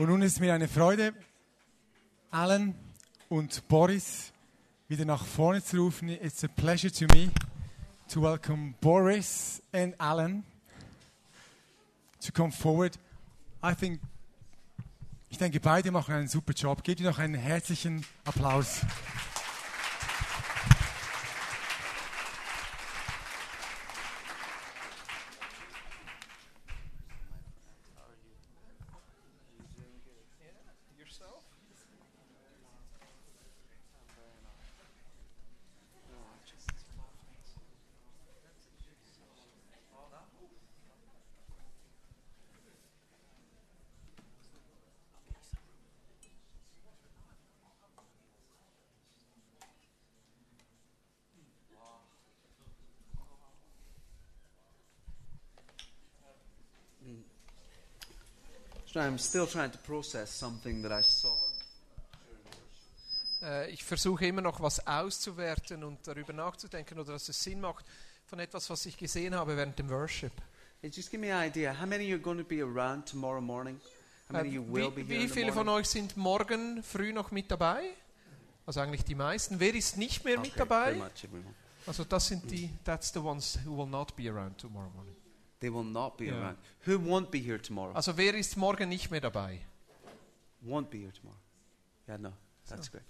Und nun ist mir eine Freude, Alan und Boris wieder nach vorne zu rufen. It's a pleasure to me to welcome Boris and Alan to come forward. I think, ich denke, beide machen einen super Job. Gebt ihnen noch einen herzlichen Applaus. So I'm still trying to process something that I saw. Äh, ich versuche immer noch was auszuwerten und darüber nachzudenken oder dass es Sinn macht von etwas, was ich gesehen habe während dem Worship. Hey, just give me an idea. How many are going to be around tomorrow morning? How Äh, many you will be wie, here viele von euch sind morgen früh noch mit dabei? Also eigentlich die meisten. Wer ist nicht mehr mit Okay, pretty dabei? much. Also das sind die, that's the ones who will not be around tomorrow morning. They will not be Yeah. around. Who won't be here tomorrow? Also wer ist morgen nicht mehr dabei? won't be here tomorrow. Yeah, no, that's great.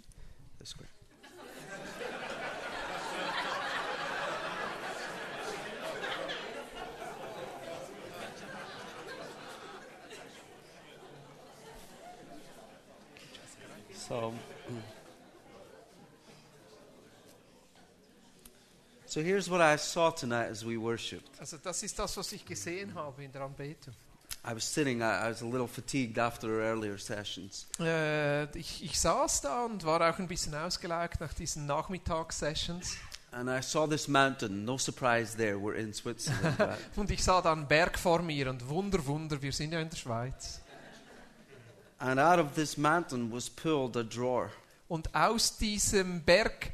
That's great. So, mm. so here's what I saw tonight as we worshipped. Also das ist das, was ich gesehen habe in der Anbetung. I was sitting, I, I was a little fatigued after earlier sessions. Äh, ich, ich saß da und war auch ein bisschen ausgelaugt nach diesen Nachmittagssessions. And I saw this mountain. No surprise there. We're in Switzerland. right? Und ich sah da einen Berg vor mir und Wunder, Wunder, wir sind ja in der Schweiz. and out of this mountain was pulled a drawer. Und aus diesem Berg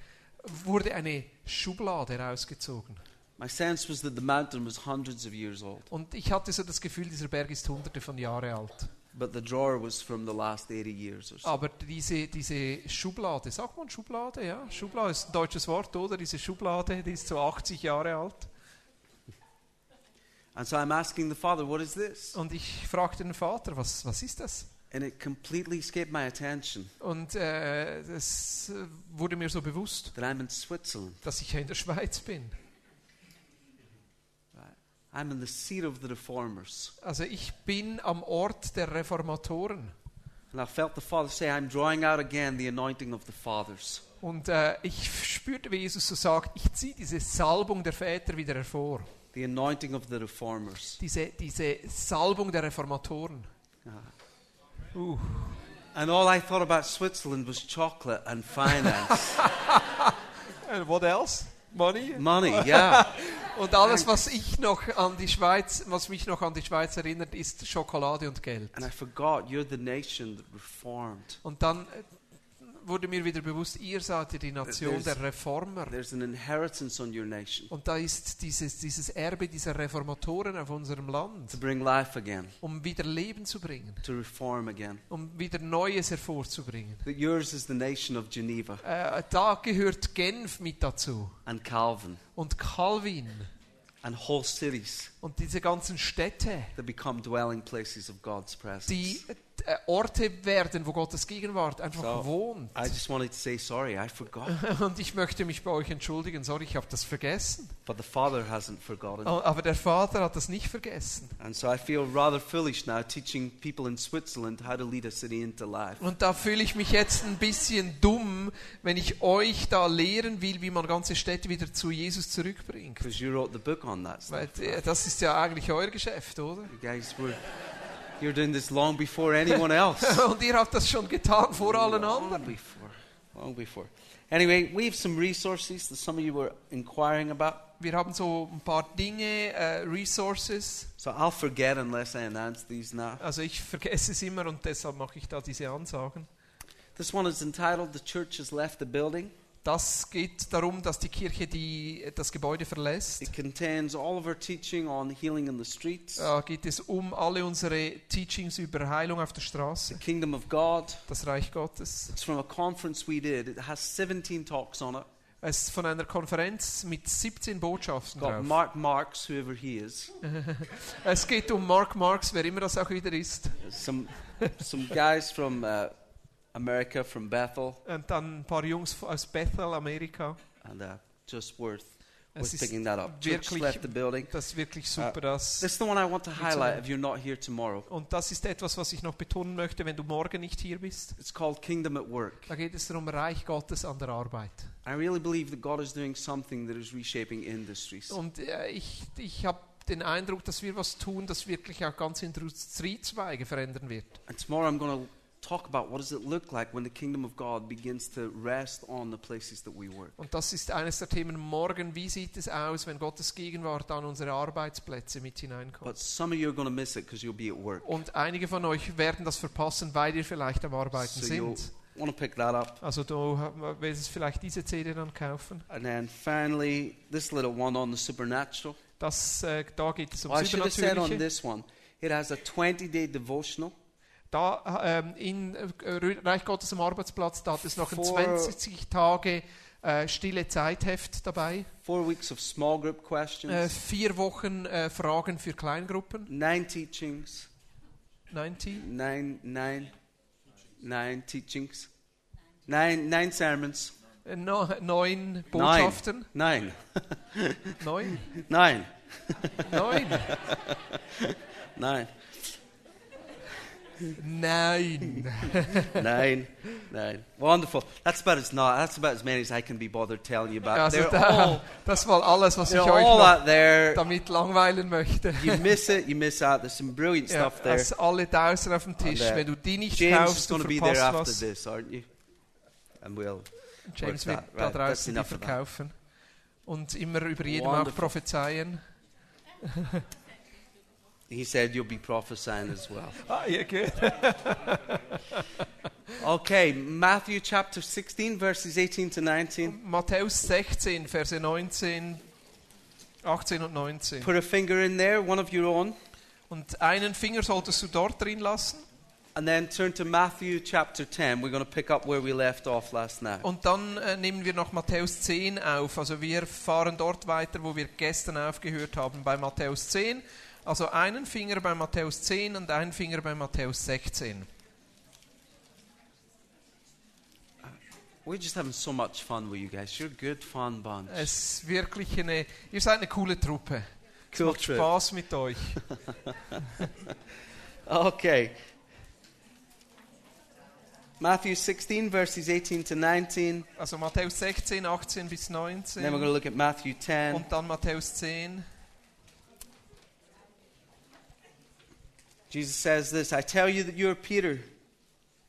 wurde eine Schublade rausgezogen. My sense was that the mountain was hundreds of years old, Und ich hatte so das Gefühl, dieser Berg ist hunderte von Jahren alt. but the drawer was from the last 80 years or so. Aber diese, diese Schublade, sagt man Schublade? Ja, Schublade ist ein deutsches Wort, oder? Diese Schublade, die ist so 80 Jahre alt. And so I'm asking the father, what is this? Und ich fragte den Vater, was, was ist das? And it completely escaped my attention Und äh, es äh, wurde mir so bewusst, that I'm in Switzerland. dass ich ja in der Schweiz bin. I'm in the seat of the reformers. Also ich bin am Ort der Reformatoren. And I felt the father say, I'm drawing out again the anointing of the fathers. Und äh, ich spürte, wie Jesus so sagt, ich ziehe diese Salbung der Väter wieder hervor. The anointing of the reformers. Diese, diese Salbung der Reformatoren. Ah. Uh. And all I thought about Switzerland was chocolate and finance. And what else? Money? Money, yeah. Und alles, was ich noch an die Schweiz, was mich noch an die Schweiz erinnert, ist Schokolade und Geld. And I forgot you're the nation that reformed. Und dann wurde mir wieder bewusst, ihr seid ja die Nation There's- der Reformer. There's an inheritance on your nation Und da ist dieses, dieses Erbe dieser Reformatoren auf unserem Land, to bring life again, um wieder Leben zu bringen, to reform again. um wieder Neues hervorzubringen. That yours is the nation of Geneva Äh, da gehört Genf mit dazu and Calvin und Calvin and whole cities und diese ganzen Städte, that become dwelling places of God's presence. die Orte werden, wo Gottes Gegenwart einfach So, wohnt. I just wanted to say sorry, I forgot. Und ich möchte mich bei euch entschuldigen, sorry, ich habe das vergessen. But the Father hasn't forgotten. Oh, Aber der Vater hat das nicht vergessen. And so I feel rather foolish now teaching people in Switzerland how to lead a city into life. Und da fühle ich mich jetzt ein bisschen dumm, wenn ich euch da lehren will, wie man ganze Städte wieder zu Jesus zurückbringt. Because you wrote the book on that Weil stuff. äh, das ist ja eigentlich euer Geschäft, oder? You guys were you're doing this long before anyone else. Und ihr habt das schon getan vor allen long before. Long before. Anyway, we have some resources that some of you were inquiring about. Wir haben so ein paar Dinge, äh, eh, Resources. So I'll forget unless I announce these now. Also ich vergesse es immer und deshalb mache ich da diese Ansagen. This one is entitled The Church Has Left the Building. Das geht darum, dass die Kirche die, das Gebäude verlässt. It contains all of our teaching on healing in the streets, Da geht es um alle unsere Teachings über Heilung auf der Straße, the kingdom of God. das Reich Gottes. It's from a conference we did. It has 17 talks on it. Es ist von einer Konferenz mit 17 Botschaften Got drauf. Mark Marks, whoever he is. Es geht um Mark Marx, wer immer das auch wieder ist. Some some guys from uh, America, from Bethel, Und dann ein paar Jungs aus Bethel, Amerika. and uh, just worth Es worth picking that up. Church wirklich- left the building. Das ist wirklich super. Uh, Das This is the one I want to highlight if you're not here tomorrow. Und das ist etwas, was ich noch betonen möchte, wenn du morgen nicht hier bist. It's called Kingdom at Work. Da geht es darum, Reich Gottes an der Arbeit. I really believe that God is doing something that is reshaping industries. Und äh, ich, ich habe den Eindruck, dass wir was tun, das wirklich auch ganze Industriezweige verändern wird. And tomorrow I'm going to talk about what does it look like when the kingdom of God begins to rest on the places that we work. Und das ist eines der Themen morgen. Wie sieht es aus, wenn Gottes Gegenwart an unsere Arbeitsplätze mit hineinkommt? But some of you are going to miss it because you'll be at work. Und einige von euch werden das verpassen, weil ihr vielleicht am Arbeiten So sind. want to pick that up. Also du ha- willst vielleicht diese CD dann kaufen. And then finally, this little one on the supernatural. Das, äh, da geht es um Oh, I should have said on this one, it has a 20 day devotional. Da ähm, in äh, Reich Gottes am Arbeitsplatz, da hat es noch ein Vor- 20 Tage äh, stille Zeitheft dabei. Four weeks of small group Äh, questions, vier Wochen äh, Fragen für Kleingruppen. nine teachings, 90. nine, nine, nine teachings, nine, nine sermons, Äh, no, neun Botschaften. nine, Neun. nine, Neun. Nein. Nine, nine. Wonderful. That's about as not. That's about as many as I can be bothered telling you about. Also da, all, das war alles, was ich euch noch there. damit langweilen möchte. You miss it, you miss out. There's some brilliant Ja, stuff there. also alle draußen auf dem Tisch. And, uh, Wenn du die nicht James kaufst, du going to be there verpasst after was. this, aren't you? And we'll. James wird da Right, draußen die verkaufen. Und immer über jedem auch Wonderful. prophezeien. He said you'll be prophesying as well. Ah, ja, gut. Okay, Matthew chapter 16, verses 18 to 19. Matthäus 16, Verse 19, 18 und 19. Put a finger in there, one of your own, Und einen Finger solltest du dort drin lassen. and then turn to Matthew chapter 10. We're going to pick up where we left off last night. Und dann äh, nehmen wir noch Matthäus 10 auf. Also wir fahren dort weiter, wo wir gestern aufgehört haben, bei Matthäus 10. Also einen Finger bei Matthäus 10 und einen Finger bei Matthäus 16. We're just having so much fun with you guys. You're a good, fun bunch. Es ist wirklich eine, ihr seid eine coole Truppe. Es Cool macht trip. Spaß mit euch. Okay. Matthew 16, verses 18 to 19. Also Matthäus 16, 18 bis Then we're going 19 to look at Matthew 10. und dann Matthäus 10. Jesus says this I tell you that you are Peter,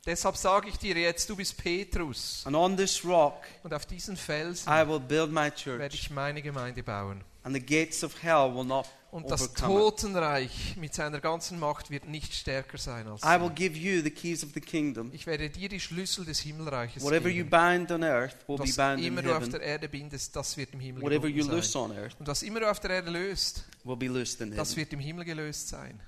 Deshalb sage ich dir jetzt, du bist Petrus and on this rock und auf diesen Felsen I will build my werde church, ich meine Gemeinde bauen. and the gates of hell will not Und das. Totenreich mit seiner ganzen Macht wird nicht stärker sein als I will give you the keys of the kingdom. Ich werde dir die Schlüssel des Himmelreiches Whatever you geben. bind on earth will be Was bound in immer du auf heaven. der Erde bindest, das wird im Himmel Whatever you gebunden loose sein. on earth Und was immer du auf der Erde löst, will be loosed in das heaven. wird im Himmel gelöst sein.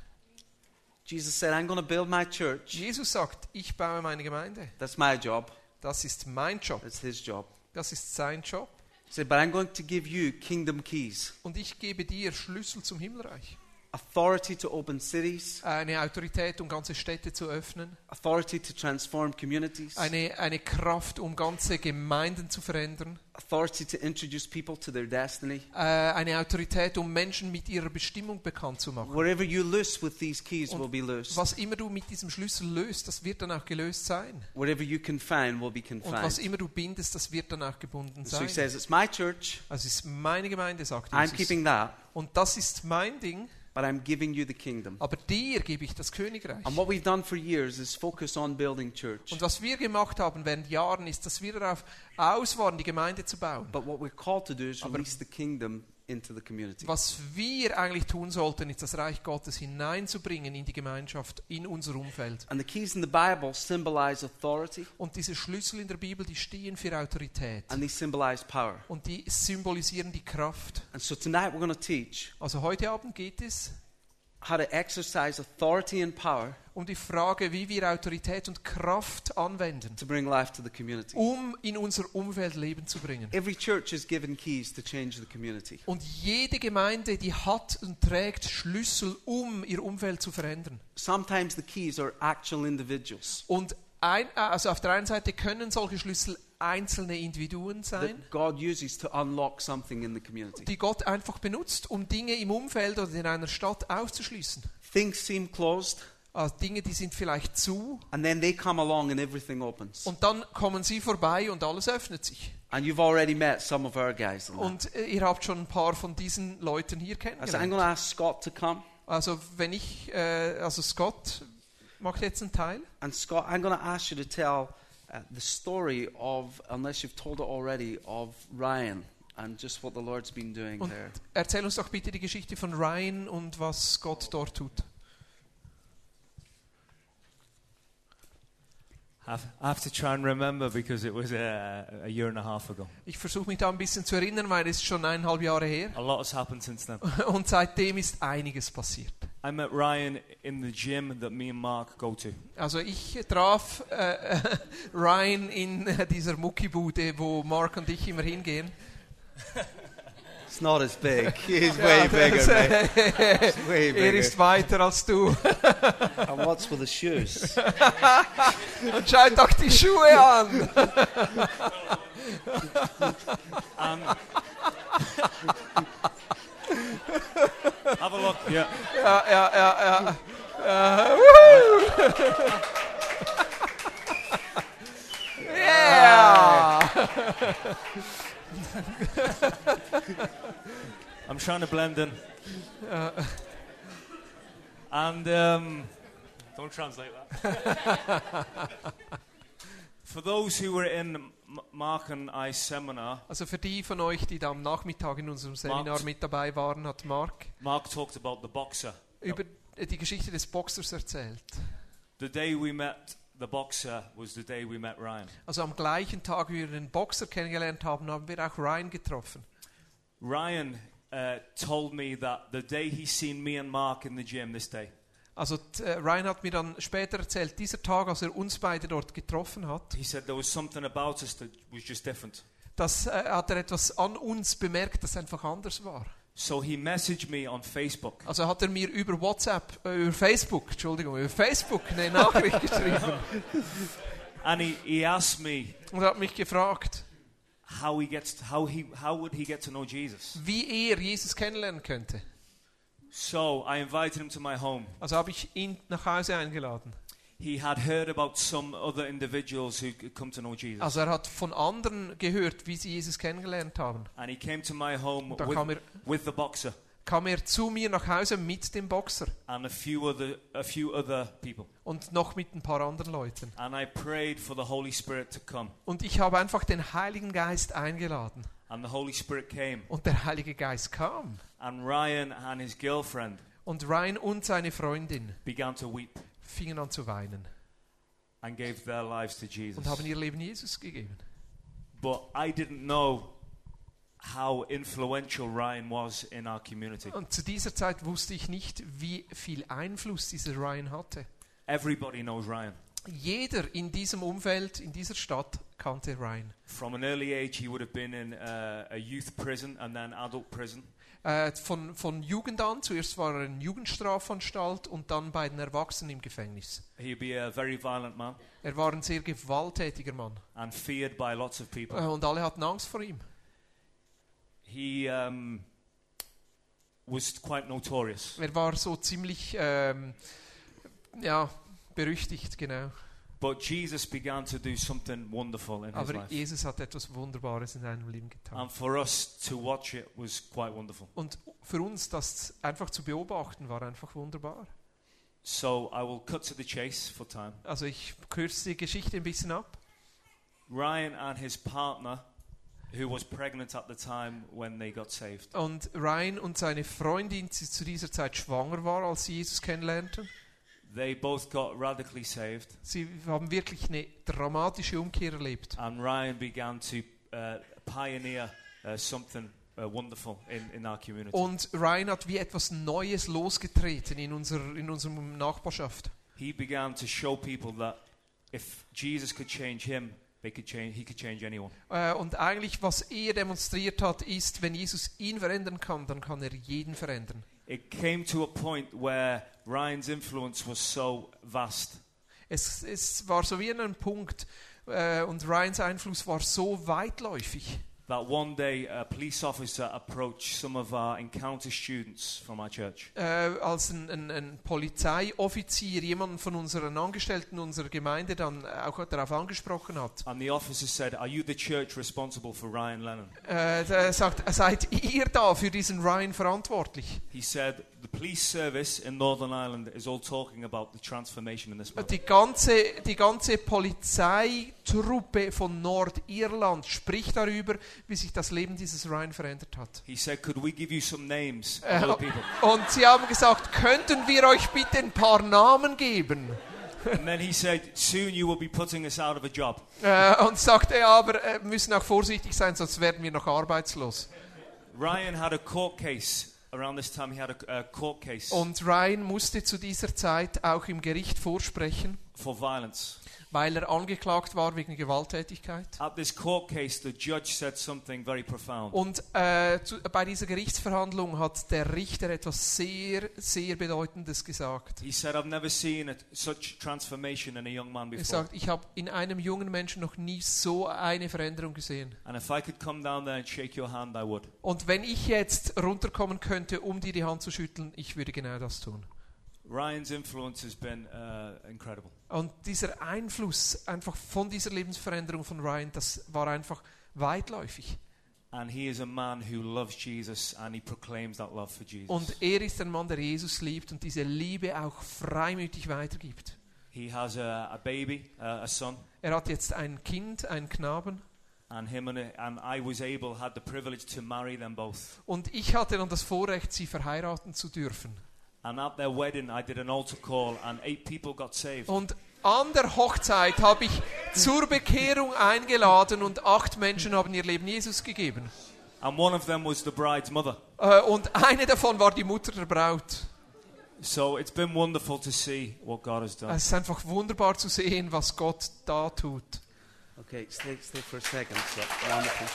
Jesus said, I'm going to build my church. Jesus sagt, ich baue meine Gemeinde. That's my job. Das ist mein Job. That's his job. Das ist sein Job. He said, but I'm going to give you kingdom keys. Und ich gebe dir Schlüssel zum Himmelreich. Authority to open cities. Eine Autorität, um ganze Städte zu öffnen. Authority to transform communities. Eine, eine Kraft, um ganze Gemeinden zu verändern. Authority to introduce people to their destiny. Äh, eine Autorität, um Menschen mit ihrer Bestimmung bekannt zu machen. Wherever you loose with these keys Und will be loosed. Was immer du mit diesem Schlüssel löst, das wird dann auch gelöst sein. Whatever you confine will be Und was confined. immer du bindest, das wird dann auch gebunden So he sein. says, it's my church. Also es ist meine Gemeinde, sagt I'm Jesus. keeping that, Und das ist mein Ding, but I'm giving you the kingdom. aber dir gebe ich das Königreich. And what we've done for years is focus on building church. Und was wir gemacht haben während Jahren, ist, dass wir darauf aus waren, die Gemeinde zu bauen. But what we're called to do is Aber- release the kingdom into the community. Was wir eigentlich tun sollten, ist das Reich Gottes hineinzubringen in die Gemeinschaft, in unser Umfeld. And the keys in the Bible symbolize authority Und diese Schlüssel in der Bibel, die stehen für Autorität. and they symbolize power. Und die symbolisieren die Kraft. And so tonight we're going to teach Also heute Abend geht es how to exercise authority and power um die Frage, wie wir Autorität und Kraft anwenden, to bring life to the community. um in unser Umfeld Leben zu bringen. Every church is given keys to change the community. Und jede Gemeinde, die hat und trägt Schlüssel, um ihr Umfeld zu verändern. Sometimes the keys are actual individuals Und ein, also auf der einen Seite können solche Schlüssel einzelne Individuen sein, in die Gott einfach benutzt, um Dinge im Umfeld oder in einer Stadt auszuschließen. Things seem closed, Also Dinge, die sind vielleicht zu and then they come along and everything opens. und dann kommen sie vorbei und alles öffnet sich. And you've already met some of our guys. Und äh, ihr habt schon ein paar von diesen Leuten hier I'm kennengelernt. to ask Scott to come. Also wenn ich, äh, also Scott macht jetzt einen Teil. And Scott, I'm going to ask you to tell uh, the story of, unless you've told it already, of Ryan and just what the Lord's been doing Und there. erzähl uns doch bitte die Geschichte von Ryan und was Gott dort tut. I have- I have to try and remember because it was a, a year and a half ago. Ich versuche mich da ein bisschen zu erinnern, weil es ist schon eineinhalb Jahre her. A lot has happened since then. Und seitdem ist einiges passiert. I met Ryan in the gym that me and Mark go to. Also ich traf äh, Ryan in äh, dieser Muckibude, wo Mark und ich immer hingehen. It's not as big. He's way bigger, mate. It's way er bigger. ist weiter als du. And what's with the shoes? Und schau doch die Schuhe an. Um, have a look. Yeah. Yeah, yeah, yeah, wuhu. Yeah! I'm trying to blend in. and um, don't translate that. For those who were in M- Mark and I seminar, Also für die von euch, die da am Nachmittag in unserem Seminar mit dabei waren, hat Mark Mark talked about the boxer. über die Geschichte des Boxers erzählt. The day we met the boxer was the day we met Ryan. Also am gleichen Tag, wie wir den Boxer kennengelernt haben, haben wir auch Ryan getroffen. Ryan uh, told me that the day he seen me and Mark in the gym this day, Also äh, Ryan hat mir dann später erzählt, dieser Tag, als er uns beide dort getroffen hat, he said there was something about us that was just different. das äh, hat er etwas an uns bemerkt, das einfach anders war. So he messaged me on Facebook Also hat er mir über WhatsApp, äh, über Facebook, Entschuldigung, über Facebook eine Nachricht geschrieben and he, he asked me und hat mich gefragt, how he gets how he how would he get to know Jesus. wie er Jesus kennenlernen könnte. So I invited him to my home. Also habe ich ihn nach Hause eingeladen. He had heard about some other individuals who come to know Jesus. Also er hat von anderen gehört, wie sie Jesus kennengelernt haben. and he came to my home with, kam er, with the boxer kam er zu mir nach Hause mit dem Boxer and a few other a few other people. und noch mit ein paar anderen Leuten. And I prayed for the Holy Spirit to come. Und ich habe einfach den Heiligen Geist eingeladen. And the Holy Spirit came. Und der Heilige Geist kam. And Ryan and his girlfriend Und Ryan und seine Freundin began to weep fingen an zu weinen and gave their lives to Jesus. und haben ihr Leben Jesus gegeben. But I didn't know how influential Ryan was in our community. Und zu dieser Zeit wusste ich nicht, wie viel Einfluss dieser Ryan hatte. Everybody knows Ryan. Jeder in diesem Umfeld, in dieser Stadt, kannte Ryan. From an early age, he would have been in uh, a youth prison and then adult prison. Äh, von, von Jugend an, zuerst war er in Jugendstrafanstalt und dann bei den Erwachsenen im Gefängnis. He'd be a very violent man Er war ein sehr gewalttätiger Mann and feared by lots of äh, people. und alle hatten Angst vor ihm. He um, was quite notorious. Er war so ziemlich, ähm, ja, berüchtigt, genau. But Jesus began to do something wonderful in his Aber life. Jesus hat etwas Wunderbares in seinem Leben getan. And for us to watch it was quite wonderful. Und für uns das einfach zu beobachten war einfach wunderbar. So I will cut to the chase for time. Also ich kürze die Geschichte ein bisschen ab. Ryan and his partner who was pregnant at the time when they got saved. Und Ryan und seine Freundin, die zu dieser Zeit schwanger war, als sie Jesus kennenlernten, They both got radically saved, sie haben wirklich eine dramatische Umkehr erlebt. and Ryan began to uh, pioneer uh, something uh, wonderful in, in our community. Und Ryan hat wie etwas Neues losgetreten in, unser, in unserer Nachbarschaft. he began to show people that if Jesus could change him, they could change, he could change anyone. Äh, Und eigentlich, was er demonstriert hat, ist, wenn Jesus ihn verändern kann, dann kann er jeden verändern. It came to a point where Ryan's influence was so vast. Es, es war so wie an einem Punkt, äh, und Ryans Einfluss war so weitläufig, that one day a police officer approached some of our encounter students from our church. äh, als ein, ein, ein Polizeioffizier jemanden von unseren Angestellten unserer Gemeinde dann auch darauf angesprochen hat. And the officer said, Are you the church responsible for Ryan Lennon? Äh, er sagt, seid ihr da für diesen Ryan verantwortlich? He said, The police service in Northern Ireland is all talking about the transformation in this man. Die ganze, die ganze Polizeitruppe von Nordirland spricht darüber, wie sich das Leben dieses Ryan verändert hat. He said, Could we give you some names of Äh, other people? und sie haben gesagt, könnten wir euch bitte ein paar Namen geben? And then he said, Soon you will be putting us out of a job. Äh, und sagte, aber äh, müssen auch vorsichtig sein, sonst werden wir noch arbeitslos. Ryan had a court case. Around this time, he had a, a court case Und Ryan musste zu dieser Zeit auch im Gericht vorsprechen, for violence. Weil er angeklagt war wegen Gewalttätigkeit. At this court case, the judge said something very profound. Und äh, zu, bei dieser Gerichtsverhandlung hat der Richter etwas sehr, sehr Bedeutendes gesagt. He said, I've never seen a, such transformation in a young man Er sagt, ich habe in einem jungen Menschen noch nie so eine Veränderung gesehen. And if I could come down there and shake your hand, I would. Und wenn ich jetzt runterkommen könnte, um dir die Hand zu schütteln, ich würde genau das tun. Ryan's influence has been uh, incredible. Und dieser Einfluss einfach von dieser Lebensveränderung von Ryan, das war einfach weitläufig. And he is a man who loves Jesus and he proclaims that love for Jesus. Und er ist ein Mann, der Jesus liebt und diese Liebe auch freimütig weitergibt. he has a, a baby, uh, a son, Er hat jetzt ein Kind, einen Knaben. and him and, and I was able, had the privilege to marry them both. Und ich hatte dann das Vorrecht, sie verheiraten zu dürfen. And at their wedding, I did an altar call, and eight people got saved. Und an der Hochzeit habe ich zur Bekehrung eingeladen und acht Menschen haben ihr Leben Jesus gegeben. And one of them was the bride's mother. Äh, Und eine davon war die Mutter der Braut. So it's been wonderful to see what God has done. Es ist einfach wunderbar zu sehen, was Gott da tut. Okay, stay, stay for a second. So, wonderful.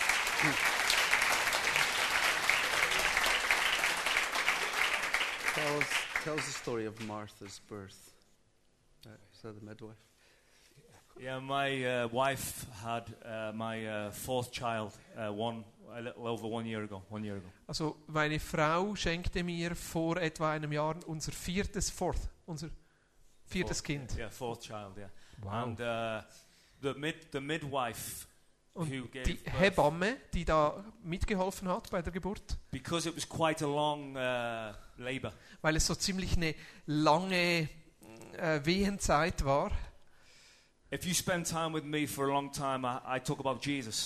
Tell us, the story of Martha's birth. Uh, is that the midwife? Yeah, my uh, wife had uh, my uh, fourth child uh, one a little over one year ago. One year ago. Also meine Frau schenkte mir vor etwa einem Jahr unser viertes Fourth, unser viertes Fourth, Kind. Yeah, fourth child. Yeah. Wow. And uh, the mid the midwife Und die Hebamme, die da mitgeholfen hat bei der Geburt, because it was quite a long uh, labor. weil es so ziemlich eine lange äh, Wehenzeit war.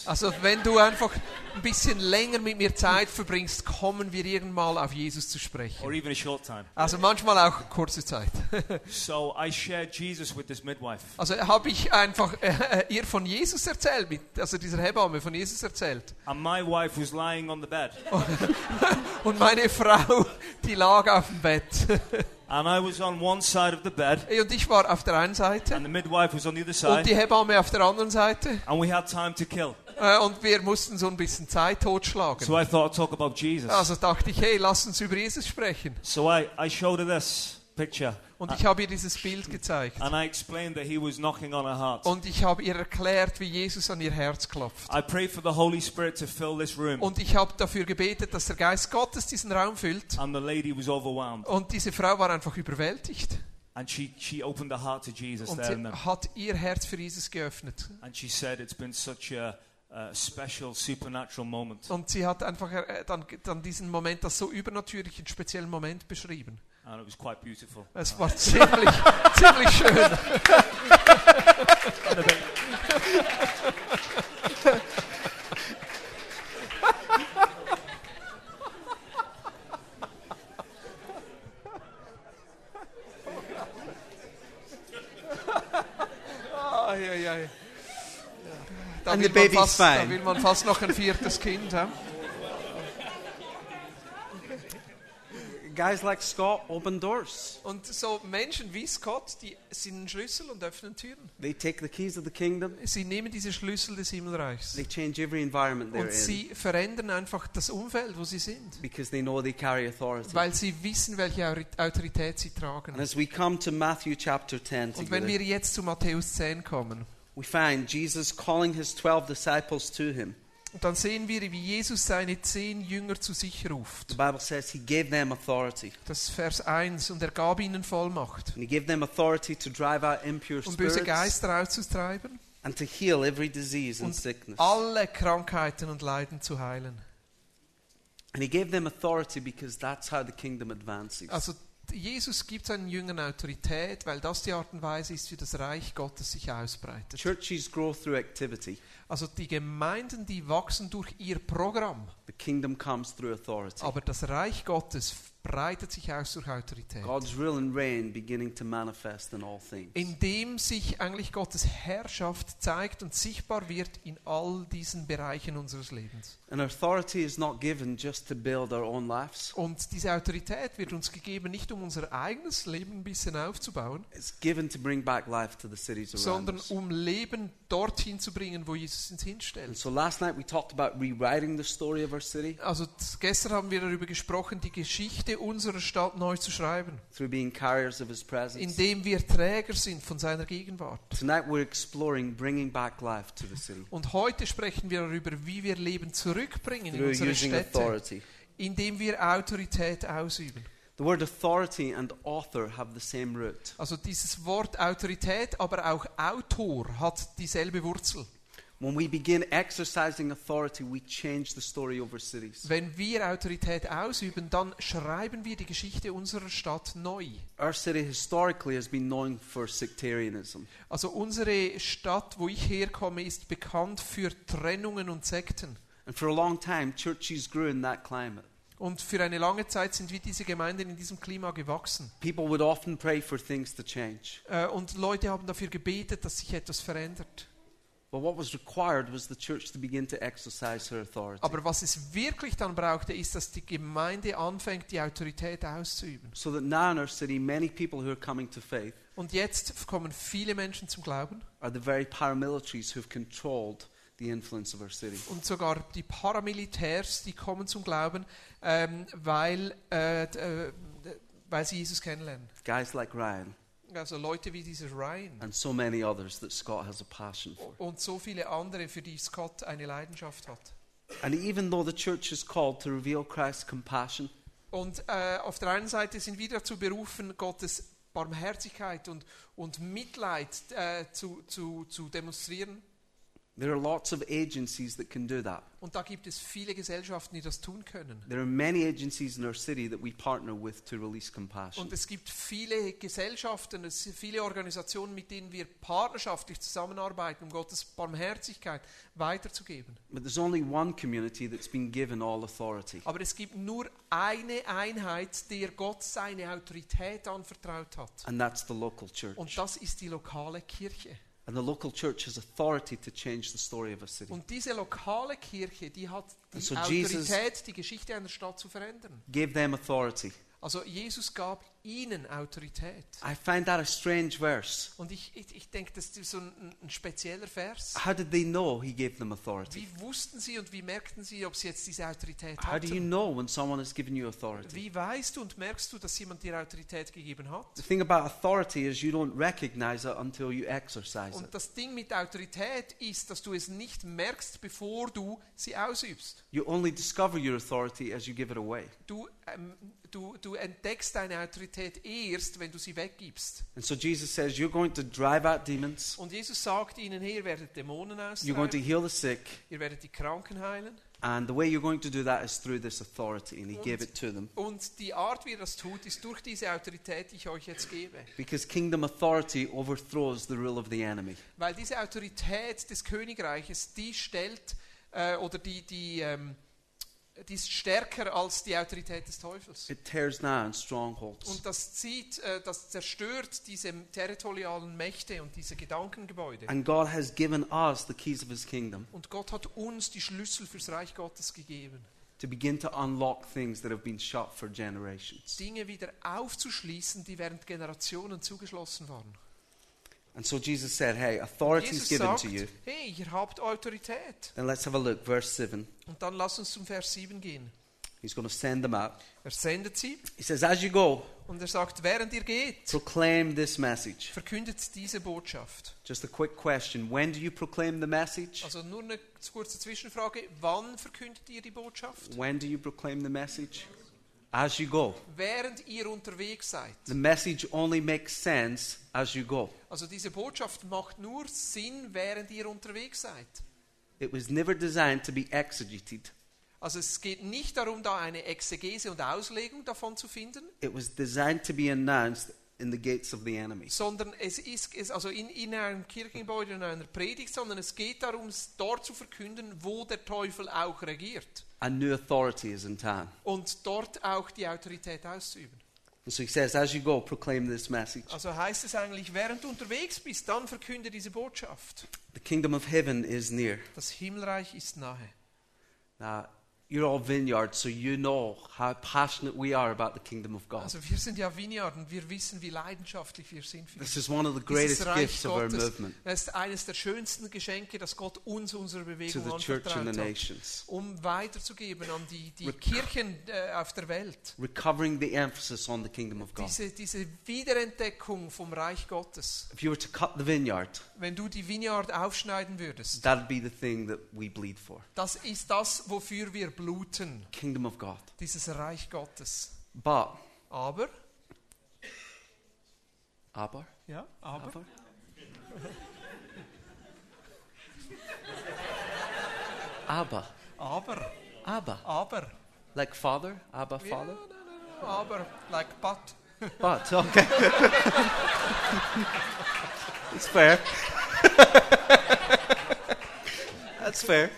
Also wenn du einfach ein bisschen länger mit mir Zeit verbringst, kommen wir irgendwann mal auf Jesus zu or sprechen. even a short time. Also manchmal auch kurze Zeit. So I shared Jesus with this midwife. Also habe ich einfach äh, ihr von Jesus erzählt, mit, also dieser Hebamme von Jesus erzählt. And my wife was lying on the bed. Und meine Frau, die lag auf dem Bett. And I was on one side of the bed, Und ich war auf der einen Seite and the midwife was on the other und side. die Hebamme auf der anderen Seite. And we had time to kill. Äh, Und wir mussten so ein bisschen Zeit totschlagen. So I thought I'd talk about Jesus. Also dachte ich, hey, lass uns über Jesus sprechen. So I, I showed her this picture. Und ich habe ihr dieses Bild gezeigt. And I explained that he was knocking on her heart. Und ich habe ihr erklärt, wie Jesus an ihr Herz klopft. I prayed for the Holy Spirit to fill this room. Und ich habe dafür gebetet, dass der Geist Gottes diesen Raum füllt. And the lady was overwhelmed. Und diese Frau war einfach überwältigt. And she, she opened her heart to Jesus Und sie hat ihr Herz für Jesus geöffnet. And she said it's been such a, a special, supernatural moment. Und sie hat einfach äh, dann, dann diesen Moment, das so übernatürlich, einen speziellen Moment beschrieben. and it was quite beautiful. Das war ziemlich, ziemlich schön. Da will, da will man fast noch ein viertes Kind haben. Guys like Scott open doors. Und so Menschen wie Scott, die sind Schlüssel und öffnen Türen. They take the keys of the kingdom. Sie nehmen diese Schlüssel des Himmelreichs They change every environment they're und in sie verändern einfach das Umfeld, wo sie sind, because they know they carry authority. weil sie wissen, welche Autorität sie And tragen. as we come to Matthew chapter 10 Und wenn together, wir jetzt zu Matthäus 10 kommen, we find Jesus calling his 12 disciples to him. Und dann sehen wir, wie Jesus seine zehn Jünger zu sich ruft. The Bible says he gave them authority. Das ist Vers 1. Und er gab ihnen Vollmacht, And he gave them authority to drive out impure um böse spirits Geister auszutreiben and to heal every disease and und sickness. alle Krankheiten und Leiden zu heilen. And he gave them authority because that's how the kingdom advances. Also Jesus gibt seinen Jüngern Autorität, weil das die Art und Weise ist, wie das Reich Gottes sich ausbreitet. Churches grow through activity. Also die Gemeinden, die wachsen durch ihr Programm, The kingdom comes through authority. aber das Reich Gottes breitet sich aus durch Autorität. God's rule and reign beginning to manifest in all things. Indem sich eigentlich Gottes Herrschaft zeigt und sichtbar wird in all diesen Bereichen unseres Lebens. And authority is not given just to build our own lives. Und diese Autorität wird uns gegeben, nicht um unser eigenes Leben ein bisschen aufzubauen, It's given to bring back life to the cities around sondern um Leben dorthin zu bringen, wo Jesus uns hinstellt. so last night we talked about rewriting the story of our city Also gestern haben wir darüber gesprochen, die Geschichte unserer Stadt neu zu schreiben, through being carriers of his presence. indem wir Träger sind von seiner Gegenwart. Tonight we're exploring bringing back life to the city Und heute sprechen wir darüber, wie wir Leben zurückbringen in unsere Städte, authority. indem wir Autorität ausüben. The word authority and author have the same root. Also dieses Wort Autorität, aber auch Autor hat dieselbe Wurzel. When we begin exercising authority, we change the story over cities. Wenn wir Autorität ausüben, dann schreiben wir die Geschichte unserer Stadt neu. Our city historically has been known for sectarianism. Also unsere Stadt, wo ich herkomme, ist bekannt für Trennungen und Sekten. And for a long time, churches grew in that climate. Und für eine lange Zeit sind wir diese Gemeinden in diesem Klima gewachsen. People would often pray for things to change. Äh, Und Leute haben dafür gebetet, dass sich etwas verändert. But what was required was the church to begin to exercise her authority. Aber was es wirklich dann brauchte, ist, dass die Gemeinde anfängt, die Autorität auszuüben. So that now in our city, many people who are coming to faith Und jetzt kommen viele Menschen zum Glauben are the very paramilitaries who've controlled the influence of our city. und sogar die Paramilitärs, die kommen zum Glauben, ähm, weil, äh, äh, weil sie Jesus kennenlernen. Guys like Ryan Also Leute wie dieser Ryan and so many others that Scott has a passion for. und so viele andere, für die Scott eine Leidenschaft hat. And even though the church is called to reveal Christ's compassion, Und äh, auf der einen Seite sind wir dazu berufen, Gottes Barmherzigkeit und, und Mitleid äh, zu, zu, zu demonstrieren. There are lots of agencies that can do that. Und da gibt es viele Gesellschaften, die das tun können. There are many agencies in our city that we partner with to release compassion. Und es gibt viele Gesellschaften, es viele Organisationen, mit denen wir partnerschaftlich zusammenarbeiten, um Gottes Barmherzigkeit weiterzugeben. But there's only one community that's been given all authority. Aber es gibt nur eine Einheit, der Gott seine Autorität anvertraut hat. And that's the local church. Und das ist die lokale Kirche. And the local church has authority to change the story of a city. Und diese lokale Kirche, die hat die And so Jesus- Autorität, die Geschichte einer Stadt zu verändern. Gave them authority. Also Jesus gab ihnen Autorität. I find that a strange verse. Und ich, ich, ich denke, das ist so ein, ein spezieller Vers. How did they know he gave them authority? Wie wussten sie und wie merkten sie, ob sie jetzt diese Autorität How do you hatten? know when someone has given you authority? Wie weißt du und merkst du, dass jemand dir Autorität gegeben hat? The thing about authority is you don't recognize it until you exercise it. Und das Ding mit Autorität ist, dass du es nicht merkst, bevor du sie ausübst. You only discover your authority as you give it away. Du, ähm, du, du entdeckst deine Autorität erst, wenn du sie weggibst. And so Jesus says, You're going to drive out demons, Und Jesus sagt ihnen hier, ihr werdet Dämonen you're going to austreiben, heal the sick, ihr werdet die Kranken heilen. and the way you're going to do that is through this authority. And he gave it to them. Und die Art, wie er das tut, ist durch diese Autorität, die ich euch jetzt gebe. Because kingdom authority overthrows the rule of the enemy. Weil diese Autorität des Königreiches, die stellt, äh, oder die, die, ähm, die ist stärker als die Autorität des Teufels. It tears down strongholds. Und das zieht, äh, das zerstört diese territorialen Mächte und diese Gedankengebäude. And God has given us the keys of His kingdom Und Gott hat uns die Schlüssel fürs Reich Gottes gegeben, to begin to unlock things that have been shut for generations. Dinge wieder aufzuschließen, die während Generationen zugeschlossen waren. And so Jesus said, Hey, authority is given sagt, to you. hey, ihr habt Autorität. Then let's have a look, verse 7. Und dann lass uns zum Vers 7 gehen. He's going to send them out. Er sendet sie He says, As you go, und er sagt, während ihr geht, proclaim this message. verkündet diese Botschaft. Just a quick question When do you proclaim the message? Also nur eine kurze Zwischenfrage, wann verkündet ihr die Botschaft? When do you proclaim the message? As you go. Während ihr unterwegs seid. The message only makes sense as you go. Also diese Botschaft macht nur Sinn, während ihr unterwegs seid. It was never designed to be exegeted, Also es geht nicht darum, da eine Exegese und Auslegung davon zu finden, it was designed to be announced in the gates of the enemy. sondern es ist es also in, in einem Kirchengebäude in einer Predigt, sondern es geht darum, dort zu verkünden, wo der Teufel auch regiert A new authority is in town. und dort auch die Autorität auszuüben. And so he says, As you go, proclaim this message. Also heißt es eigentlich, während du unterwegs bist, dann verkünde diese Botschaft. The kingdom of heaven is near. Das Himmelreich ist nahe. Now, you're all vineyards, so you know how passionate we are about the kingdom of God. Also wir sind ja Vineyard und wir wissen, wie leidenschaftlich wir sind für This is one of the greatest gifts of our Gottes. movement Das ist eines der schönsten Geschenke, das Gott uns unsere to Bewegung the church and the hat, nations. um weiterzugeben an die, die Kirchen äh, auf der Welt. Recovering the emphasis on the kingdom of God. Diese, diese Wiederentdeckung vom Reich Gottes. If you were to cut the vineyard, Wenn du die Vineyard aufschneiden würdest, that'd be the thing that we bleed for. das ist das, wofür wir bluten, Kingdom of God. dieses Reich Gottes. But, Aber, aber, ja, aber, aber, aber, aber, aber, aber, like father, Abba, ja, father. nein, nein, nein, aber, like but. But, okay. it's fair. That's fair.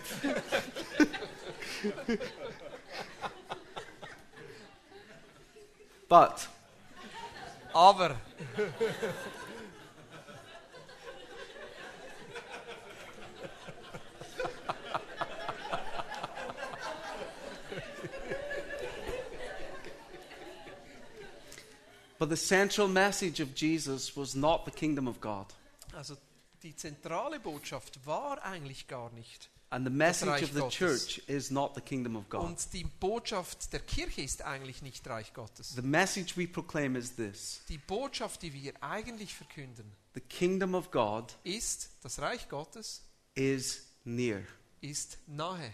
but, Aber. but the central message of Jesus was not the kingdom of God. Also die zentrale Botschaft war eigentlich gar nicht. And the message of the church is not the kingdom of God. Und die Botschaft der Kirche ist eigentlich nicht Reich Gottes. The message we proclaim is this Die Botschaft, die wir eigentlich verkünden, the kingdom of God ist, das Reich Gottes is near. ist nahe.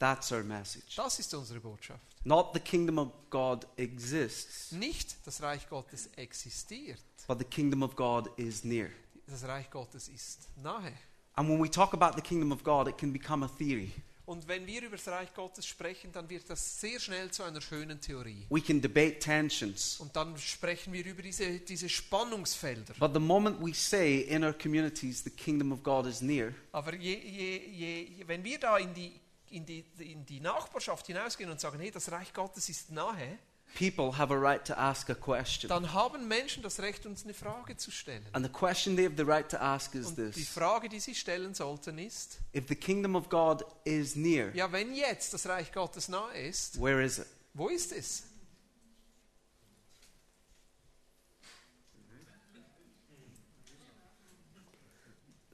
That's our message. Das ist unsere Botschaft. Not the kingdom of God exists, Nicht das Reich Gottes existiert. but the kingdom of God is near. Das Reich Gottes ist nahe. And when we talk about the kingdom of God, it can become a theory. Und wenn wir über das Reich Gottes sprechen, dann wird das sehr schnell zu einer schönen Theorie. We can debate tensions. Und dann sprechen wir über diese, diese Spannungsfelder. But the moment we say in our communities the kingdom of God is near, Aber je, je, je, wenn wir da in die, in, die, in die Nachbarschaft hinausgehen und sagen, hey, das Reich Gottes ist nahe, people have a right to ask a question. dann haben Menschen das Recht, uns eine Frage zu stellen. And the question they have the right to ask is Und die this Frage, die sie stellen sollten, ist, If the kingdom of God is near, ja, wenn jetzt das Reich Gottes nahe ist, where is it? wo ist es?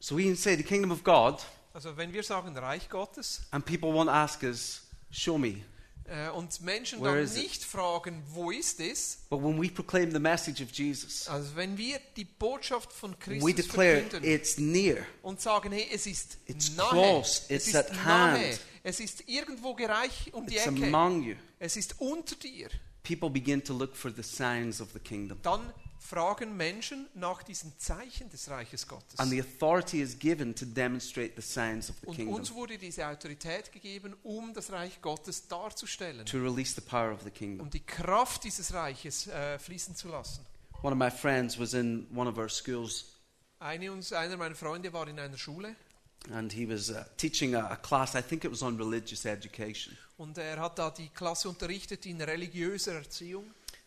So we can say the kingdom of God, Also wenn wir sagen Reich Gottes and people won't ask us, show me. Äh, und Menschen dann is it? nicht fragen, wo ist es? But when we proclaim the message of Jesus, Also wenn wir die Botschaft von we Christus declare verkünden it's near. und sagen, hey, es ist It's nahe, close, es it's ist at nahe, hand. es ist irgendwo gereich um die Ecke, among you. es ist unter dir, People begin to look for the signs of the kingdom. dann fragen Menschen nach diesen Zeichen des Reiches Gottes. And the authority is given to demonstrate the signs of the Und kingdom, uns wurde diese Autorität gegeben, um das Reich Gottes darzustellen, to release the power of the kingdom. um die Kraft dieses Reiches äh, fließen zu lassen. One of my friends was in one of our schools, Eine uns, einer meiner Freunde war in einer Schule and he was uh, teaching a, a class. I think it was on religious education. Und er hat da die Klasse unterrichtet in religiöser Erziehung.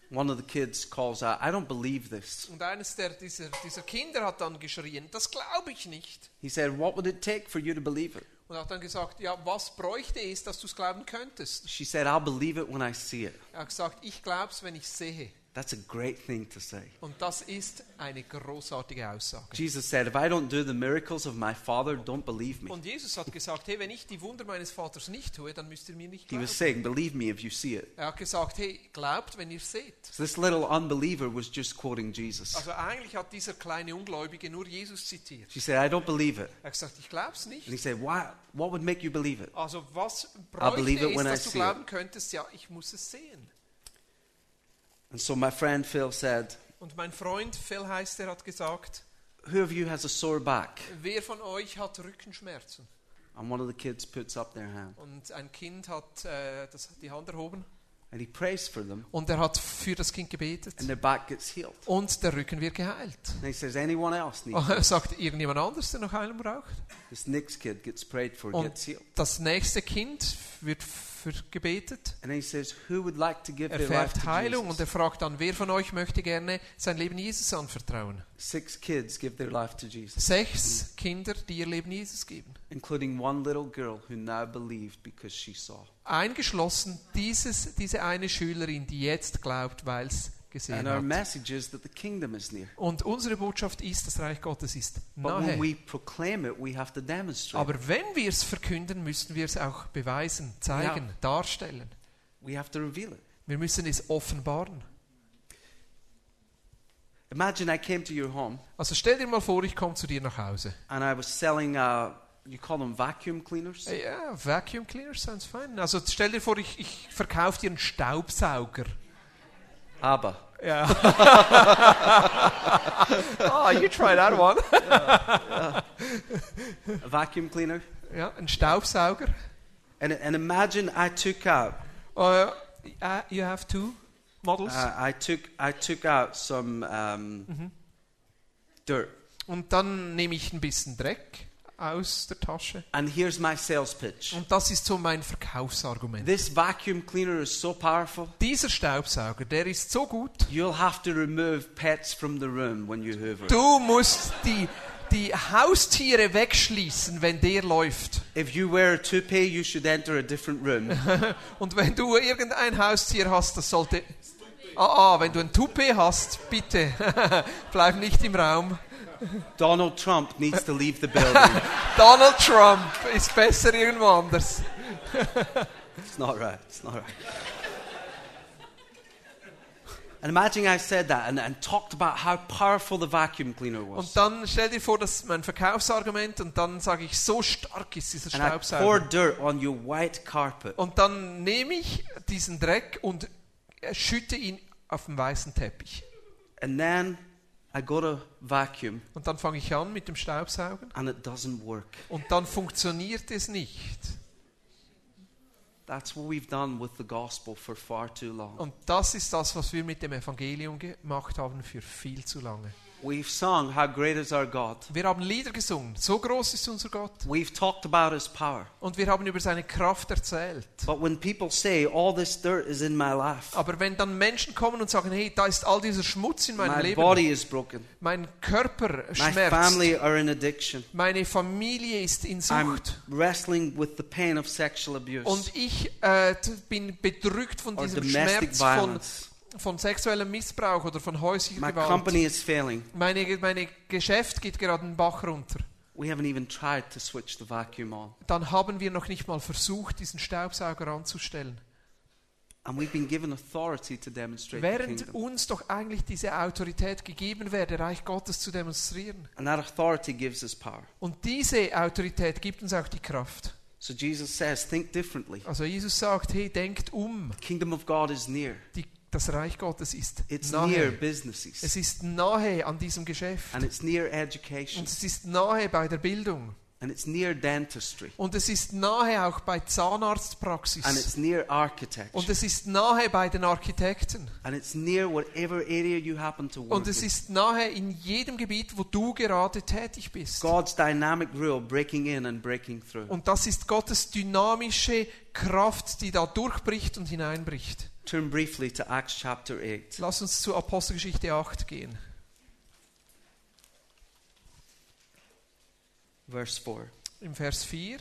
One of the kids calls out, "I don't believe this." Und eines der, dieser, dieser Kinder hat dann geschrien, das glaube ich nicht. He said, "What would it take for you to believe it?" Und hat dann gesagt, ja, was bräuchte es, dass du es glauben könntest? She said, "I'll believe it when I see it." Er hat gesagt, ich glaube es, wenn ich sehe. That's a great thing to say. Und das ist eine großartige Aussage. Jesus said, "If I don't do the miracles of my Father, don't believe me." Und Jesus hat gesagt, hey, wenn ich die Wunder meines Vaters nicht tue, dann müsst ihr mir nicht He glauben. was saying, "Believe me if you see it." Er hat gesagt, hey, glaubt, wenn ihr seht. So this little unbeliever was just quoting Jesus. Also eigentlich hat dieser kleine Ungläubige nur Jesus zitiert. She said, "I don't believe it." Er hat gesagt, ich glaube es nicht. And he said, "Why? What would make you believe it?" Also was believe bräuchte it when es, I dass du see it. glauben könntest? Ja, ich muss es sehen. And so my friend Phil said, Und mein Freund Phil heißt, er hat gesagt, "Who of you has a sore back?" wer von euch hat Rückenschmerzen? And one of the kids puts up their hand. Und ein Kind hat äh, das, die Hand erhoben And he prays for them, und er hat für das Kind gebetet and their back gets healed. und der Rücken wird geheilt. And he says, anyone else needs Und er sagt, irgendjemand anderes, der noch Heilung braucht? This next kid gets prayed for, Und gets healed. das nächste Kind wird für gebetet. And then he says, who would like to give their life erfährt to Heilung und er fragt dann, wer von euch möchte gerne sein Leben Jesus anvertrauen? Six kids give their life to Jesus, Sechs Kinder, die ihr Leben Jesus geben. including one little girl who now believed because she saw. Eingeschlossen dieses, diese eine Schülerin, die jetzt glaubt, weil es gesehen And our hat. message is that the kingdom is near. Und unsere Botschaft ist, das Reich Gottes ist But when nahe. we proclaim it, we have to demonstrate. Aber wenn wir es verkünden, müssen wir es auch beweisen, zeigen, darstellen. We have to reveal it. Wir müssen es offenbaren. Imagine I came to your home Also stell dir mal vor, ich komme zu dir nach Hause. and I was selling, uh, you call them vacuum cleaners? Ja, Vacuum Cleaner sounds fine. Also stell dir vor, ich, ich verkaufe dir einen Staubsauger. Abba. Ja. oh, you try that one. A vacuum cleaner? Ja, ein Staubsauger. And, and imagine I took out Uh, uh, you have two models. Uh, I took I took out some um, dirt, Und dann nehme ich ein bisschen Dreck aus der Tasche. and here's my sales pitch. Und das ist so mein Verkaufsargument. This vacuum cleaner is so powerful. Dieser Staubsauger, der ist so gut. You'll have to remove pets from the room when you hoover. Du musst die, die Haustiere wegschließen, wenn der läuft. If you wear a toupee, you should enter a different room. Und wenn du irgendein Haustier hast, das sollte... Ah, ah, wenn du ein Toupet hast, bitte, bleib nicht im Raum. Donald Trump needs to leave the building. Donald Trump ist besser irgendwo anders. It's not right. It's not right. And imagine I said that and, and talked about how powerful the vacuum cleaner was. Und dann stell dir vor, das ist mein Verkaufsargument und dann sage ich, so stark ist dieser And I Staubsauger. poured dirt on your white carpet. Und dann nehme ich diesen Dreck und äh, schütte ihn auf den weißen Teppich. And then I go to vacuum Und dann fange ich an mit dem Staubsaugen and it doesn't work. und dann funktioniert es nicht. That's what we've done with the gospel for far too long. Und das ist das, was wir mit dem Evangelium gemacht haben für viel zu lange. We've sung, How Great is Our God. Wir haben Lieder gesungen, so groß ist unser Gott. We've talked about His power. Und wir haben über seine Kraft erzählt. But when people say, All this dirt is in my life, Aber wenn dann Menschen kommen und sagen, hey, da ist all dieser Schmutz in meinem my Leben, body is broken, mein Körper my schmerzt, family are in addiction, meine Familie ist in I'm Sucht wrestling with the pain of sexual abuse und ich äh, bin bedrückt von or diesem Schmerz violence, von sexuellem Missbrauch oder von häuslicher my Gewalt. company is failing. Meine, meine Geschäft geht gerade den Bach runter. We haven't even tried to switch the vacuum on. Dann haben wir noch nicht mal versucht, diesen Staubsauger anzustellen. And we've been given authority to demonstrate Während uns doch eigentlich diese Autorität gegeben wäre, Reich Gottes zu demonstrieren. And that authority gives us power. Und diese Autorität gibt uns auch die Kraft. So Jesus says, think differently. Also Jesus sagt, hey, denkt um, The kingdom of God is near. die, das Reich Gottes ist It's near nahe. businesses. Es ist nahe an diesem Geschäft. And it's near Und education. es ist nahe bei der Bildung. and it's near dentistry, Und es ist nahe auch bei and Zahnarztpraxis. it's near architecture, Und es ist nahe bei den Architekten. and it's near whatever area you happen to work Und es ist nahe in jedem Gebiet, wo du gerade tätig bist. God's dynamic rule breaking in and breaking through. Und das ist Gottes dynamische Kraft, die da durchbricht und hineinbricht. Turn briefly to Acts chapter 8. Lass uns zu Apostelgeschichte 8 gehen. Verse 4. Im Vers 4.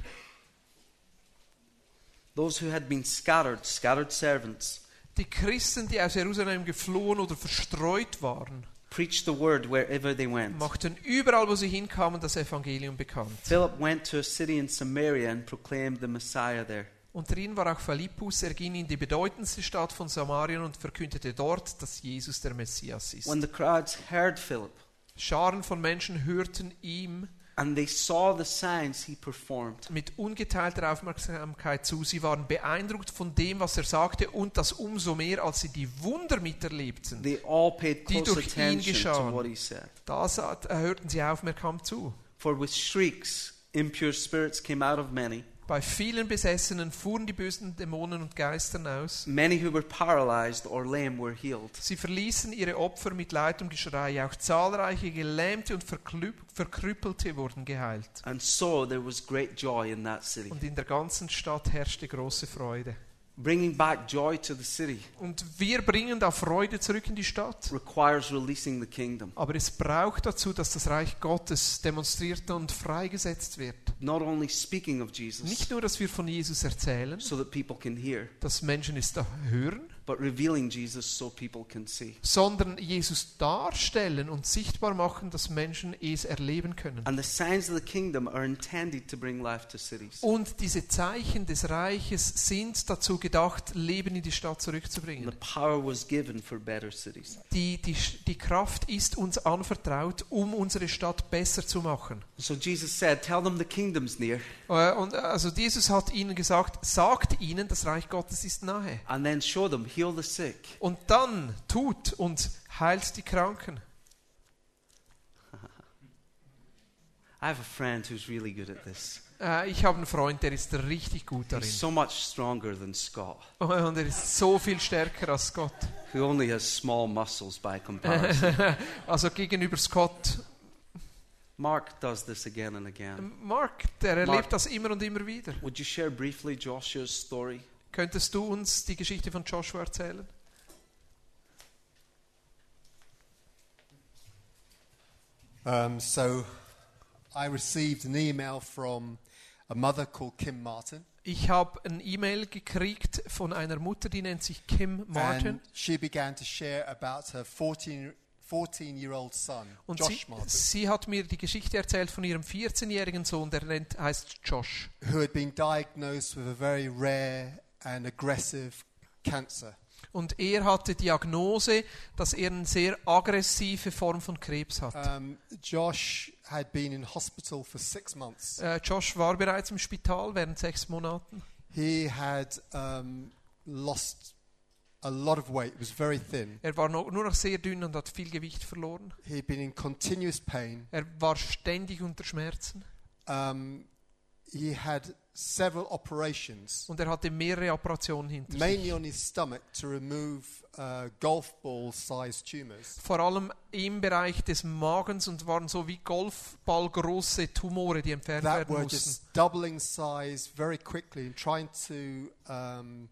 Those who had been scattered, scattered servants, Die Christen, die aus Jerusalem geflohen oder verstreut waren, preached the word wherever they went. machten überall, wo sie hinkamen, das Evangelium bekannt. Philip went to a city in Samaria and proclaimed the Messiah there. Unter ihnen war auch Philippus, er ging in die bedeutendste Stadt von Samarien und verkündete dort, dass Jesus der Messias ist. When the crowds heard Philip Scharen von Menschen hörten ihm and they saw the signs he performed, mit ungeteilter Aufmerksamkeit zu. Sie waren beeindruckt von dem, was er sagte und das umso mehr, als sie die Wunder miterlebten. they all paid Die close durch ihn attention to geschahen. what he said. Da sa- hörten sie aufmerksam zu. For with shrieks, impure spirits came out of many. Bei vielen Besessenen fuhren die bösen Dämonen und Geistern aus. Many who were paralyzed or lame were healed. Sie verließen ihre Opfer mit Leid und Geschrei. Auch zahlreiche Gelähmte und Verkrüppelte wurden geheilt. And so there was great joy in that city. Und in der ganzen Stadt herrschte große Freude. Bringing back joy to the city Und wir bringen da Freude zurück in die Stadt. requires releasing the kingdom. Aber es braucht dazu, dass das Reich Gottes demonstriert und freigesetzt wird. Not only speaking of Jesus Nicht nur, dass wir von Jesus erzählen, so that people can hear, dass Menschen es da hören, but revealing Jesus so people can see. sondern Jesus darstellen und sichtbar machen, dass Menschen es erleben können. And the signs of the kingdom are intended to bring life to cities. Und diese Zeichen des Reiches sind dazu gedacht, Leben in die Stadt zurückzubringen. the power was given for better cities. Die, die, die Kraft ist uns anvertraut, um unsere Stadt besser zu machen. So Jesus said, Tell them the kingdom's near, Äh, Und also Jesus hat ihnen gesagt, sagt ihnen, das Reich Gottes ist nahe. and then show them, heal the sick. Und dann tut und heilt die Kranken. I have a friend who's really good at this. Äh, Ich habe einen Freund, der ist richtig gut darin. He's so much stronger than Scott, Und er ist so viel stärker als Gott. who only has small muscles by comparison. Also gegenüber Scott. Mark does this again and again. Mark, der Mark. erlebt das immer und immer wieder. Would you share briefly Joshua's story? Könntest du uns die Geschichte von Joshua erzählen? Um, so I received an email from a mother called Kim Martin, Ich habe ein E-Mail gekriegt von einer Mutter, die nennt sich Kim Martin. and she began to share about her 14, 14 year old son, Und Josh sie, Martin, sie hat mir die Geschichte erzählt von ihrem 14-jährigen Sohn, der nennt, heißt Josh. who had been diagnosed with a very rare and aggressive cancer. Und er hatte Diagnose, dass er eine sehr aggressive Form von Krebs hat. Um, Josh had been in hospital for six months. Äh, Josh war bereits im Spital während sechs Monaten. He had um, lost a lot of weight, was very thin. Er war noch, nur noch sehr dünn und hat viel Gewicht verloren. He'd been in continuous pain. Er war ständig unter Schmerzen. Um, he had several operations, Und er hatte mehrere Operationen hinter mainly sich. on his stomach, to remove uh, golf ball sized tumors. Vor allem im Bereich des Magens und waren so wie Golfballgroße Tumore, die entfernt That werden were mussten. just doubling size very quickly and trying to um,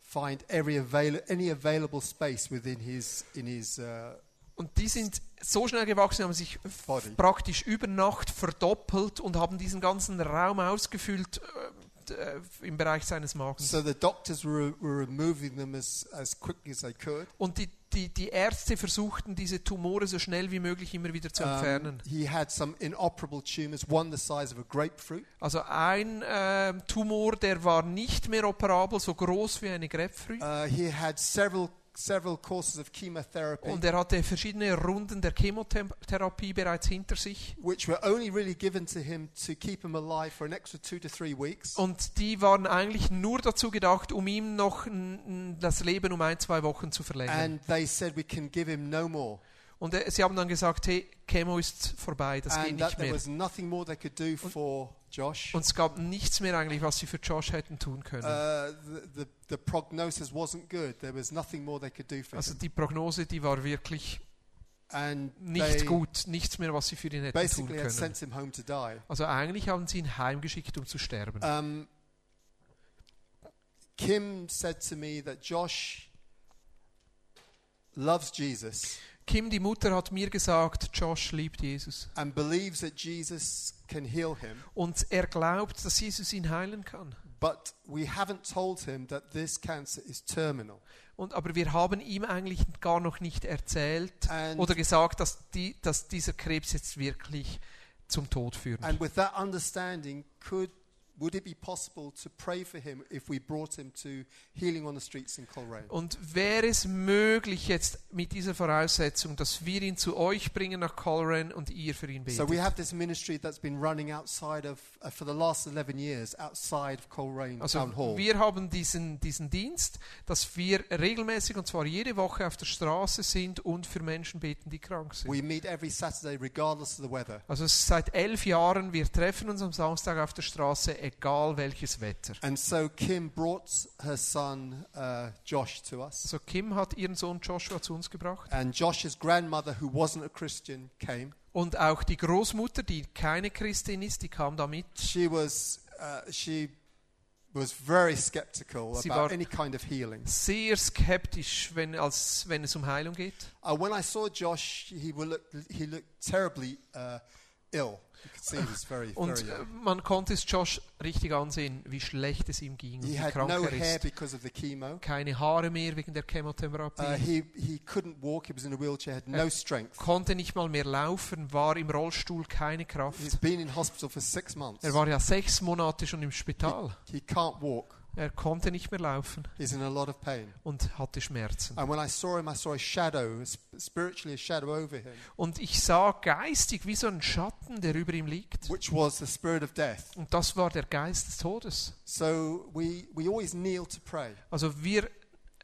find every avail- any available space within his, in his uh, Und die sind so schnell gewachsen, haben sich Body. praktisch über Nacht verdoppelt und haben diesen ganzen Raum ausgefüllt äh, äh, im Bereich seines Magens. So the doctors were, were removing them as, as quickly as they could. Und die, die, die Ärzte versuchten, diese Tumore so schnell wie möglich immer wieder zu entfernen. Um, he had some inoperable tumors, one the size of a grapefruit. Also ein ähm, Tumor, der war nicht mehr operabel, so groß wie eine Grapefruit. Uh, he had several several courses of chemotherapy, Und er hatte verschiedene Runden der Chemotherapie bereits hinter sich. which were only really given to him to keep him alive for an extra two to three weeks. Und die waren eigentlich nur dazu gedacht, um ihm noch das Leben um ein, zwei Wochen zu verlängern. And they said we can give him no more. Und äh, sie haben dann gesagt, hey, Chemo ist vorbei, das geht and that nicht mehr. was nothing more they could do for Josh. Und es gab nichts mehr eigentlich, was sie für Josh hätten tun können. Uh, the, the, the Also die Prognose, die war wirklich And nicht gut, nichts mehr, was sie für ihn hätten tun können. sent him home to die. Also eigentlich haben sie ihn heimgeschickt, um zu sterben. Um, Kim said to me that Josh loves Jesus Kim, die Mutter, hat mir gesagt, Josh liebt Jesus. and believes that Jesus can heal him, Und er glaubt, dass Jesus ihn heilen kann. but we haven't told him that this cancer is terminal. Und, aber wir haben ihm eigentlich gar noch nicht erzählt And- oder gesagt, dass, die, dass dieser Krebs jetzt wirklich zum Tod führt. And with that understanding, could would it be possible to pray for him if we brought him to Healing on the Streets in Coleraine? Und wäre es möglich jetzt mit dieser Voraussetzung, dass wir ihn zu euch bringen nach Coleraine und ihr für ihn So we betet? have this ministry that's been running outside of, uh, for the last 11 years, outside of Coleraine Also Town Hall. wir haben diesen, diesen Dienst, dass wir regelmäßig und zwar jede Woche auf der Straße sind und für Menschen beten, die krank sind. We meet every Saturday, regardless of the weather. Also seit elf Jahren, wir treffen uns am Samstag auf der Straße, egal welches Wetter. And so Kim brought her son uh, Josh to us. Also Kim hat ihren Sohn Joshua zu uns gebracht And Josh's grandmother, who wasn't a Christian, came. und auch die Großmutter, die keine Christin ist, die kam da mit. She was, uh, she was very skeptical Sie about war- any kind of healing. Sehr skeptisch, wenn, als, wenn es um Heilung geht. Uh, when I saw Josh, he, will look, he looked terribly uh, ill. He Und äh, man konnte es Josh richtig ansehen, wie schlecht es ihm ging, He wie krank no er ist. Keine Haare mehr wegen der Chemotherapie. Uh, he, he walk. He wheelchair, no strength. konnte nicht mal mehr laufen, war im Rollstuhl, keine He's Kraft. been in hospital for six months. Er war ja sechs Monate schon im Spital. He can't walk. Er konnte nicht mehr laufen He's in a lot of pain. und hatte Schmerzen. And when I saw him, I saw a shadow, sp- spiritually a shadow over him, Und ich sah geistig wie so ein Schatten, der über ihm liegt. which was the spirit of death. Und das war der Geist des Todes. So we, we always kneel to pray. Also wir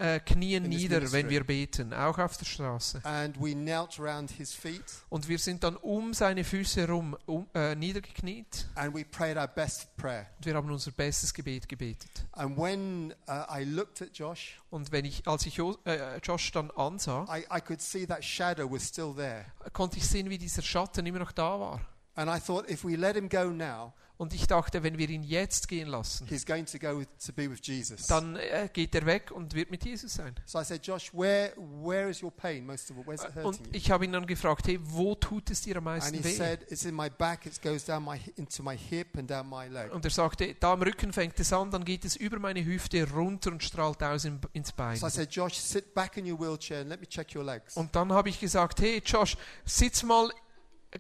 äh, knien nieder, wenn wir beten, auch auf der Straße. And we knelt around his feet Und wir sind dann um seine Füße herum um, äh, niedergekniet and we prayed our best prayer. und wir haben unser bestes Gebet gebetet. And when uh, I looked at Josh, Und wenn ich, als ich Jo- äh, Josh dann ansah, I, I could see that shadow was still there. konnte ich sehen, wie dieser Schatten immer noch da war. And I thought, if we let him go now, Und ich dachte, wenn wir ihn jetzt gehen lassen, he's going to go with, to be with Jesus. dann äh, geht er weg und wird mit Jesus sein. So I said, Josh, where, where is your pain most of all? Where's it Und hurting ich habe ihn dann gefragt, hey, wo tut es dir am And meisten he weh? said, it's in my back, it goes down my, hi- into my hip and down my leg. Und er sagte, da am Rücken fängt es an, dann geht es über meine Hüfte runter und strahlt aus in, ins Bein. So I said, Josh, sit back in your wheelchair and let me check your legs. Und dann habe ich gesagt, hey Josh, sitz mal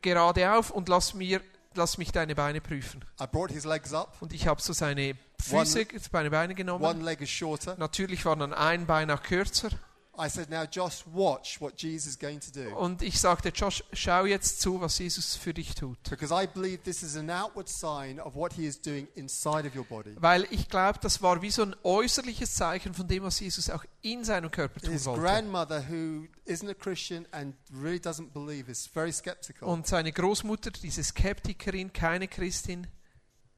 gerade auf und lass, mir, lass mich deine Beine prüfen. I brought his legs up. Und ich habe so seine Füße, seine Beine genommen. One leg is shorter. Natürlich war dann ein Bein auch kürzer. I said, now Josh, watch what Jesus is going to do. Und ich sagte, Josh, schau jetzt zu, was Jesus für dich tut. Because I believe this is an outward sign of what he is doing inside of your body. Weil ich glaube, das war wie so ein äußerliches Zeichen von dem, was Jesus auch in seinem Körper tun His wollte. grandmother, who isn't a Christian and really doesn't believe, is very skeptical, Und seine Großmutter, diese Skeptikerin, keine Christin,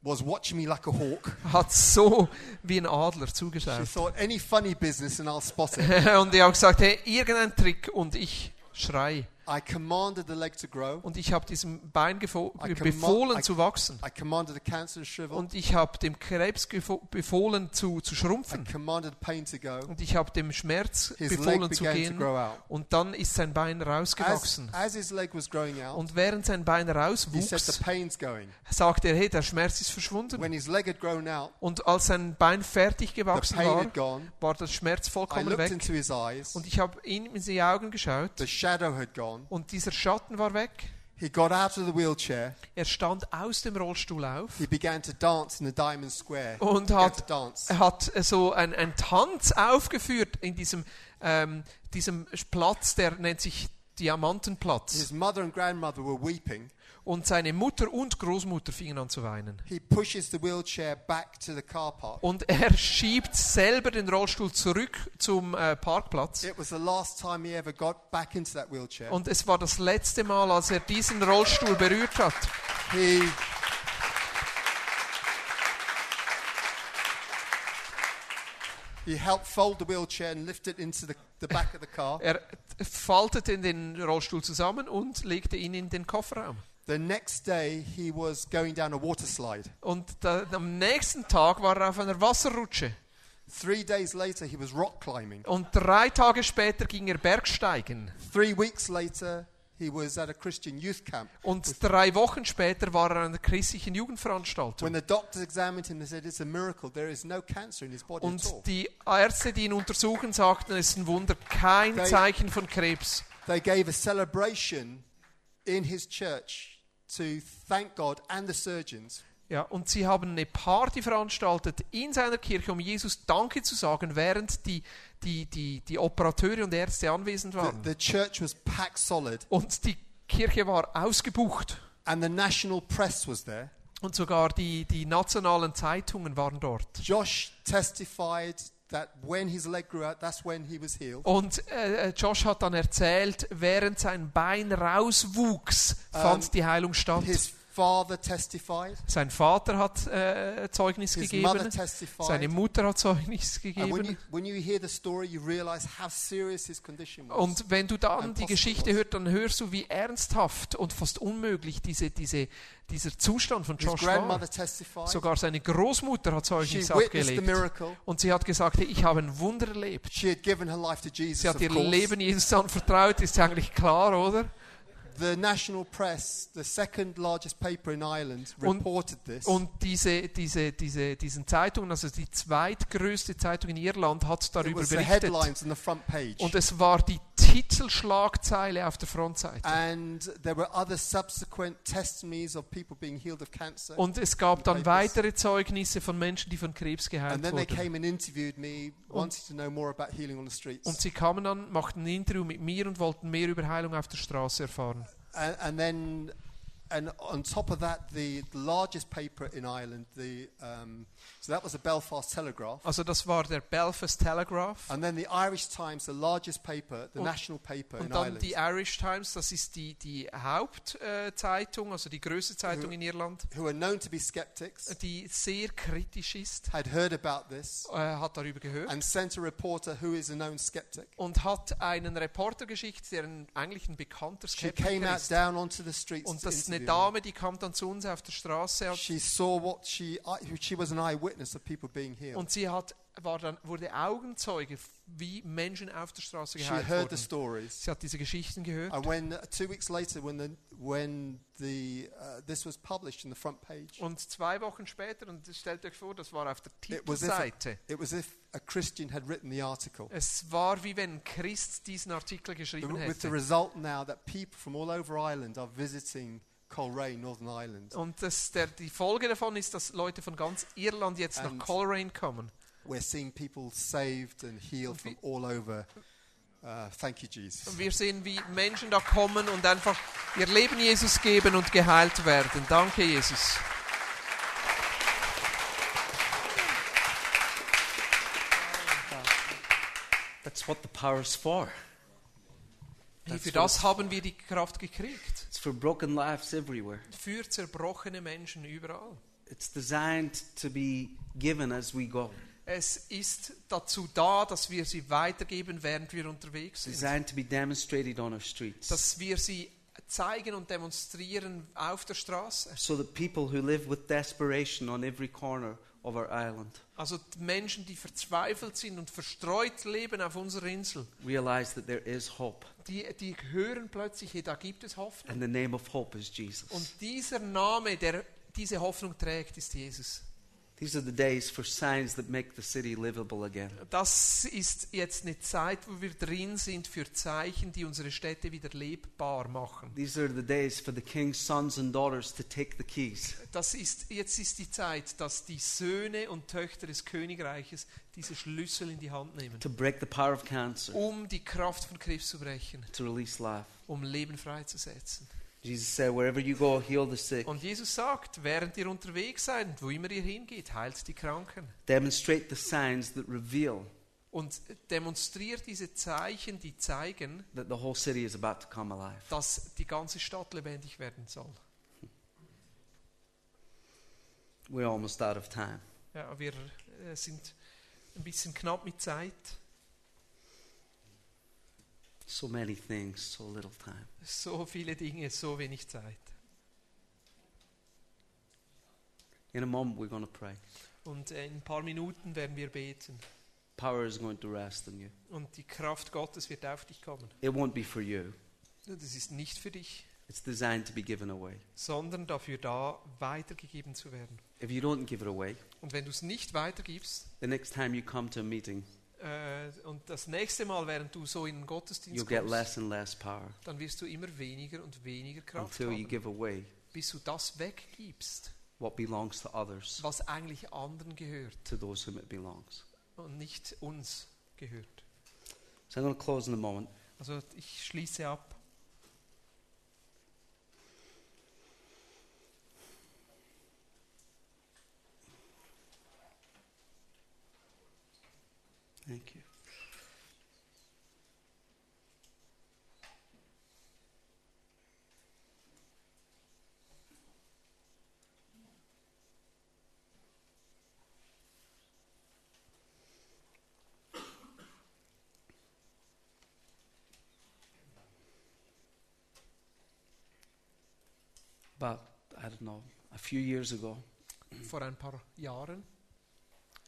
was watching me like a hawk. hat so wie ein Adler She zugeschaut. thought, any funny business and I'll spot it. Und ich habe gesagt, hey, irgendein Trick und ich schrei. I commanded the leg to grow. Und ich habe diesem Bein befohlen I- zu wachsen. I commanded the cancer to shrivel. Und ich habe dem Krebs befohlen zu, zu I schrumpfen. commanded pain to go. Und ich habe dem Schmerz His befohlen zu gehen. Und dann ist sein Bein As, rausgewachsen. as his leg was growing out, Und während sein Bein rauswuchs, sagte er, hey, der Schmerz ist verschwunden. When his leg had grown out, Und als sein Bein fertig gewachsen war, gone. war der Schmerz I vollkommen looked weg. into his eyes. Und ich habe ihm in die Augen geschaut The shadow had gone. Und dieser Schatten war weg. He got out of the wheelchair. Er stand aus dem Rollstuhl auf He began to dance in the Diamond Square. und hat. Er hat äh, so einen, einen Tanz aufgeführt in diesem, ähm, diesem Platz, der nennt sich Diamantenplatz. His mother and grandmother were weeping. Und seine Mutter und Großmutter fingen an zu weinen. He pushes the wheelchair back to the car park. Und er schiebt selber den Rollstuhl zurück zum äh, Parkplatz. It was the last time he ever got back into that wheelchair. Und es war das letzte Mal, als er diesen Rollstuhl berührt hat. He He helped fold the wheelchair and lift it into the, the back of the car. Er faltete den Rollstuhl zusammen und legte ihn in den Kofferraum. The next day, he was going down a water slide. Und da, am nächsten Tag war er auf einer Wasserrutsche. Three days later, he was rock climbing. Und drei Tage später ging er Bergsteigen. Three weeks later, he was at a Christian youth camp. Und drei Wochen später war er an einer christlichen Jugendveranstaltung. When the doctors examined him, they said it's a miracle. There is no cancer in his body at all. Und die Ärzte, die ihn untersuchen, sagten, es ist ein Wunder, kein They- Zeichen von Krebs. They gave a celebration in his church to thank God and the surgeons Ja, und sie haben eine Party veranstaltet in seiner Kirche, um Jesus Danke zu sagen, während die, die, die, die Operateure und Ärzte anwesend The, waren. the church was packed solid, Und die Kirche war ausgebucht. and the national press was there. Und sogar die, die nationalen Zeitungen waren dort. Josh testified that when his leg grew out, that's when he was healed. Und äh, äh, Josh hat dann erzählt, während sein Bein rauswuchs, fand Ähm, die Heilung statt. His. Sein Vater hat äh, Zeugnis His mother gegeben. testified. Seine Mutter hat Zeugnis And when you, gegeben. when you hear the story, you realize how serious his condition was. Und wenn du dann die Geschichte hörst, dann hörst du, wie ernsthaft und fast unmöglich diese, diese, dieser Zustand von Josh war. Sogar seine Großmutter hat she Zeugnis the abgelegt. Und sie hat gesagt, ich habe ein Wunder erlebt. She Jesus. Sie hat ihr. Leben Jesus anvertraut, ist eigentlich klar, oder? The national press, the second largest paper in Ireland, Und- reported this. Und diese, diese, diese, diesen Zeitungen, also die zweitgrößte Zeitung in Irland, hat it darüber the berichtet. headlines on the front page. Und es war die Titelschlagzeile auf der Frontseite. and there were other subsequent testimonies of people being healed of cancer. Und es gab dann weitere Zeugnisse von Menschen, die von Krebs and geheilt wurden. came and interviewed me, wanting to know more about healing on the streets. Und sie kamen dann, machten ein Interview mit mir und wollten mehr über Heilung auf der Straße erfahren. And, and then, and on top of that, the, the largest paper in Ireland, the um, so that was the Belfast Telegraph. Also das war der Belfast Telegraph. And then the Irish Times, the largest paper, the Und- national paper in Und dann Ireland, die Irish Times, das ist die, die Hauptzeitung, also die größte Zeitung in Irland, who are known to be skeptics, die sehr kritisch ist, had heard about this äh, hat darüber gehört and sent a reporter who is a known skeptic. und hat einen Reporter geschickt, der eigentlich ein bekannter She came Skeptiker out ist. down onto the streets Und das ist eine me. Dame, die kam dann zu uns auf der Straße She saw what she, I- she was an eyewitness of people being healed. und sie hat, war dann, wurde Augenzeuge, wie Menschen auf der Straße She geheilt heard the wurden. stories. Sie hat diese Geschichten gehört. And when uh, two weeks later, when the when the uh, this was published in the front page, Und zwei Wochen später, und stellt euch vor, das war auf der Titelseite. it was if a Christian had written the article. Es war wie wenn Christ diesen Artikel geschrieben With the hätte. result now that people from all over Ireland are visiting Coleraine, Northern Ireland. Und das, der, die Folge davon ist, dass Leute von ganz Irland jetzt nach And- Coleraine kommen. We're seeing people saved and healed from all over. Uh, thank you, Jesus. Und wir sehen, wie Menschen da kommen und einfach ihr Leben Jesus geben und geheilt werden. Danke, Jesus. That's what the power is for. Hey, für das haben wir die Kraft gekriegt. It's for broken lives everywhere. Für zerbrochene Menschen überall. It's designed to be given as we go. Es ist dazu da, dass wir sie weitergeben, während wir unterwegs sind. Designed to be demonstrated on our streets. Dass wir sie zeigen und demonstrieren auf der Straße. So that people who live with desperation on every corner our island Also die Menschen, die verzweifelt sind und verstreut leben auf unserer Insel, realize that there is hope. die, die hören plötzlich, hey, da gibt es Hoffnung. And the name of hope is Jesus. Und dieser Name, der diese Hoffnung trägt, ist Jesus. These are the days for signs that make the city livable again. Das ist jetzt eine Zeit, wo wir drin sind für Zeichen, die unsere Städte wieder lebbar machen. These are the days for the king's sons and daughters to take the keys. Das ist, jetzt ist die Zeit, dass die Söhne und Töchter des Königreiches diese Schlüssel in die Hand nehmen, to break the power of cancer, um die Kraft von Krebs zu brechen, to release life. um Leben freizusetzen. Jesus said, Wherever you go, heal the sick, Und Jesus sagt, während ihr unterwegs seid und wo immer ihr hingeht, heilt die Kranken. demonstrate the signs that reveal Und demonstriert diese Zeichen, die zeigen, that the whole city is about to come alive. dass die ganze Stadt lebendig werden soll. We're almost out of time. Ja, wir äh, sind ein bisschen knapp mit Zeit. So many things, so little time. So viele Dinge, so wenig Zeit. In a moment, we're going to pray. Und in ein paar Minuten werden wir beten. Power is going to rest on you. Und die Kraft Gottes wird auf dich kommen. It won't be for you, Das ist nicht für dich, it's designed to be given away. sondern dafür da, weitergegeben zu werden. If you don't give it away, Und wenn du es nicht weitergibst, the next time you come to a meeting, und das nächste Mal, während du so in den Gottesdienst kommst, less and less power dann wirst du immer weniger und weniger Kraft until you haben, give away bis du das weggibst, others was eigentlich anderen gehört und nicht uns gehört. So I'm going to close in a moment. Also ich schließe ab. Thank you. About, I don't know, a few years ago, Vor ein paar Jahren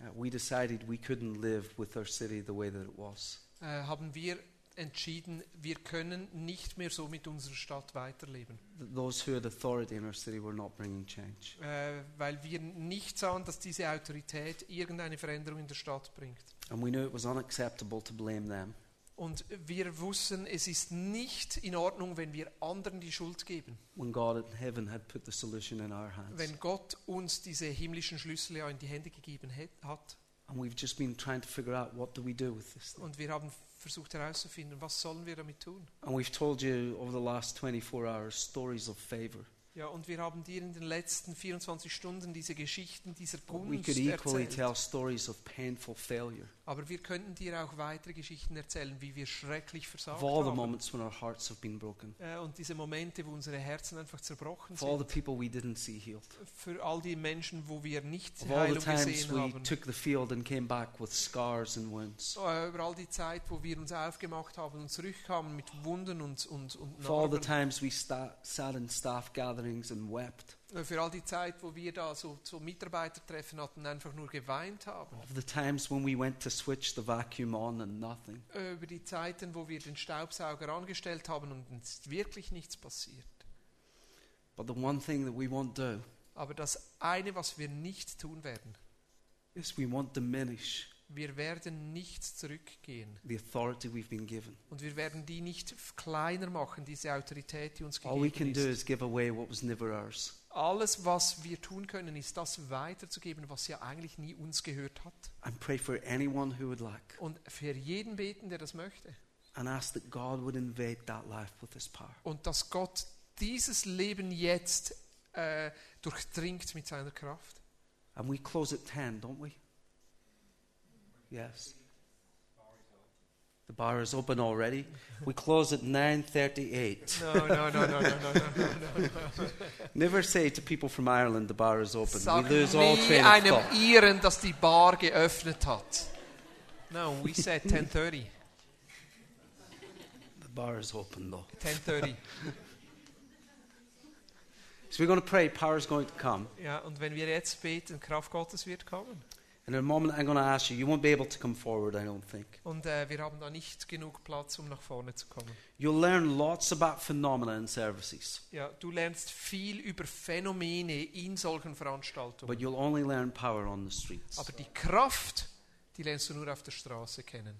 Uh, we decided we couldn't live with our city the way that it was. äh, haben wir entschieden, wir können nicht mehr so mit unserer Stadt weiterleben, Th- Those who had authority in our city were not bringing change. äh, weil wir nicht sahen, dass diese Autorität irgendeine Veränderung in der Stadt bringt. And we knew it was unacceptable to blame them. Und wir wussten, es ist nicht in Ordnung, wenn wir anderen die Schuld geben. when God in heaven had put the solution in our hands. Wenn Gott uns diese himmlischen Schlüssel ja in die Hände gegeben hat. And we've just been trying to figure out what do we do with this thing. Und wir haben versucht herauszufinden, was sollen wir damit tun. And we've told you over the last 24 hours stories of favor. Ja, und wir haben dir in den letzten 24 Stunden diese Geschichten dieser Gunst erzählt. tell stories of painful failure. Aber wir könnten dir auch weitere Geschichten erzählen, wie wir schrecklich versagt Of all the haben. moments when our hearts have been broken. Äh, und diese Momente, wo unsere Herzen einfach zerbrochen sind. people we didn't see healed. Für all die Menschen, wo wir nicht Of Heilung gesehen haben. Äh, Über all die Zeit, wo wir uns aufgemacht haben und zurückkamen mit Wunden und, und, und For all the Narben. times we sat in staff gatherings and wept. Äh, Für all die Zeit, wo wir da so, so Mitarbeitertreffen hatten und einfach nur geweint haben. Of the times when we went to switch the vacuum on and nothing. Äh, Über die Zeiten, wo wir den Staubsauger angestellt haben und ist wirklich nichts passiert. But the one thing that we won't do Aber das eine, was wir nicht tun werden, is we won't diminish wir werden nicht zurückgehen. the authority we've been given. Und wir werden die nicht kleiner machen, diese Autorität, die uns All we can gegeben do ist. is give away what was never ours. Alles, was wir tun können, ist das weiterzugeben, was ja eigentlich nie uns gehört hat. And pray for anyone who would like. Und für jeden beten, der das möchte. And ask that God would invade that life with His power. Und dass Gott dieses Leben jetzt äh, durchdringt mit seiner Kraft. And we close at 10, don't we? Yes. The bar is open already. We close at 9:38. No, no, no, no, no, no, no, no, no. Never say to people from Ireland the bar is open. Sag we lose all train of einem thought. Iren, dass die Bar geöffnet hat. No, we said 10.30. The bar is open though. 10.30. So we're going to pray. Power is going to come. Ja, und wenn wir jetzt beten, Kraft Gottes wird kommen. And in a moment, I'm going to ask you, you won't be able to come forward, I don't think. Und äh, wir haben da nicht genug Platz, um nach vorne zu kommen. You'll learn lots about phenomena in services, Ja, du lernst viel über Phänomene in solchen Veranstaltungen. but you'll only learn power on the streets. Aber die Kraft, die lernst du nur auf der Straße kennen.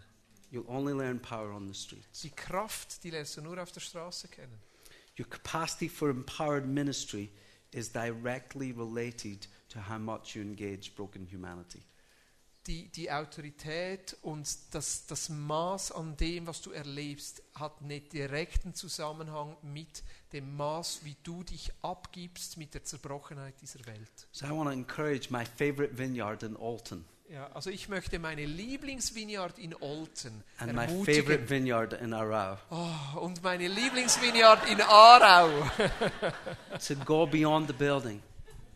You'll only learn power on the streets. Die Kraft, die lernst du nur auf der Straße kennen. Your capacity for empowered ministry is directly related to how much you engage broken humanity. Die, die Autorität und das, das Maß an dem, was du erlebst, hat einen direkten Zusammenhang mit dem Maß, wie du dich abgibst mit der Zerbrochenheit dieser Welt. So I want to encourage my favorite vineyard in Alton Ja, also ich möchte meine Lieblingsvineyard in Olten and my ermutigen. favorite vineyard in Arau Oh, und meine Lieblingsvineyard in Aarau to go beyond the building.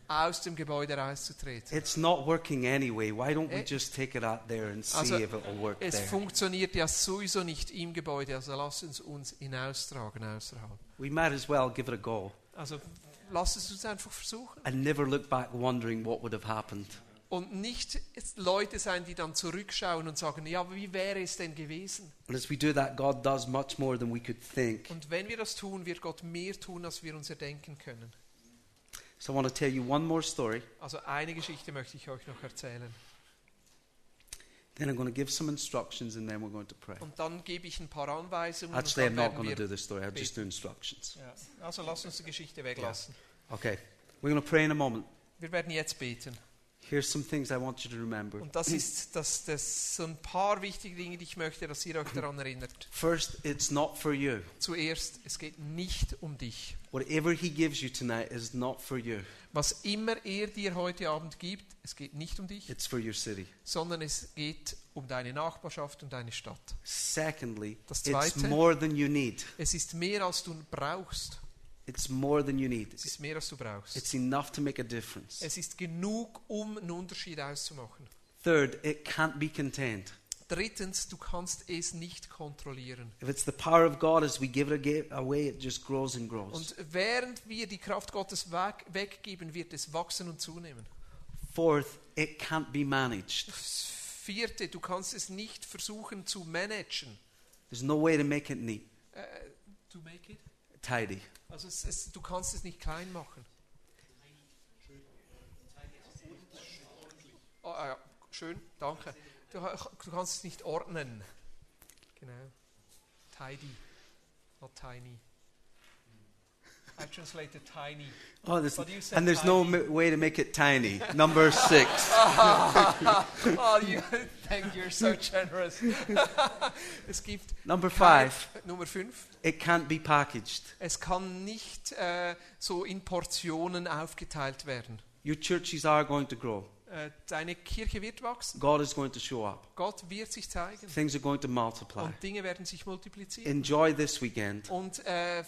Aus dem Gebäude rauszutreten. It's not working anyway. Why don't we Eh, just take it out there and see also, if it will work Es there? funktioniert ja sowieso nicht im Gebäude, also lass uns uns hinaustragen außerhalb. We might as well give it a go Also lass es uns einfach versuchen. and never look back wondering what would have happened. Und nicht Leute sein, die dann zurückschauen und sagen, ja, wie wäre es denn gewesen? And as we do that, God does much more than we could think. Und wenn wir das tun, wird Gott mehr tun, als wir uns erdenken können. So I want to tell you one more story. Also eine Geschichte möchte ich euch noch erzählen. Then I'm going to give some instructions and then we're going to pray. Und dann gebe ich ein paar Anweisungen. Actually, I'm und not dann going to do this story. I'll just do instructions. ja, also lass uns die Geschichte weglassen. Okay. We're going to pray in a moment. Wir werden jetzt beten. Here's some things I want you to remember. Und das ist das, das so ein paar wichtige Dinge, die ich möchte, dass ihr euch daran erinnert. First, it's not for you. Zuerst, es geht nicht um dich. Whatever He gives you tonight is not for you, Was immer er dir heute Abend gibt, es geht nicht um dich, it's for your city. sondern es geht um deine Nachbarschaft und deine Stadt. Secondly, Das it's Zweite- more than you need. Es ist mehr, als du brauchst. It's more than you need. Es ist mehr, als du brauchst. It's enough to make a difference. Es ist genug, um einen Unterschied auszumachen. Third, it can't be contained. Drittens, du kannst es nicht kontrollieren. If it's the power of God as we give it aga- away, it just grows and grows. Und während wir die Kraft Gottes weg, weggeben, wird es wachsen und zunehmen. Fourth, it can't be managed. Vierte, du kannst es nicht versuchen zu managen. There's no way to make it neat, Äh, to make it? Tidy. Also es, es, du kannst es nicht klein machen. Oh, ja, schön, danke. Du, du kannst es nicht ordnen. Genau. Tidy, not tiny. I translated tiny. Oh, there's, and there's no m- way to make it tiny. Number six. oh, you, thank you, you're so generous. es gibt Number kein- five, Nummer 5. it can't be packaged. Es kann nicht äh, so in Portionen aufgeteilt werden. Your churches are going to grow. Äh, deine Kirche wird wachsen. God is going to show up. Gott wird sich zeigen. Things are going to multiply. Und Dinge werden sich multiplizieren. Enjoy this weekend. Und äh,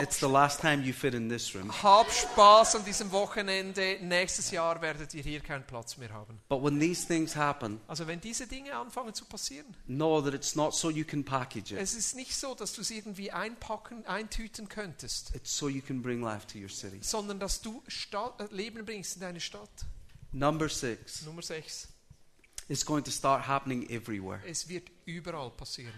It's the last time you fit in this room. hab Spaß an diesem Wochenende. Nächstes Jahr werdet ihr hier keinen Platz mehr haben. But when these things happen, Also wenn diese Dinge anfangen zu passieren, know that it's not so you can package it. es ist nicht so, dass du es irgendwie einpacken, eintüten könntest, It's so you can bring life to your city. sondern dass du Stadt, äh, Leben bringst in deine Stadt. Number six, Nummer 6. it's going to start happening everywhere. Es wird überall passieren.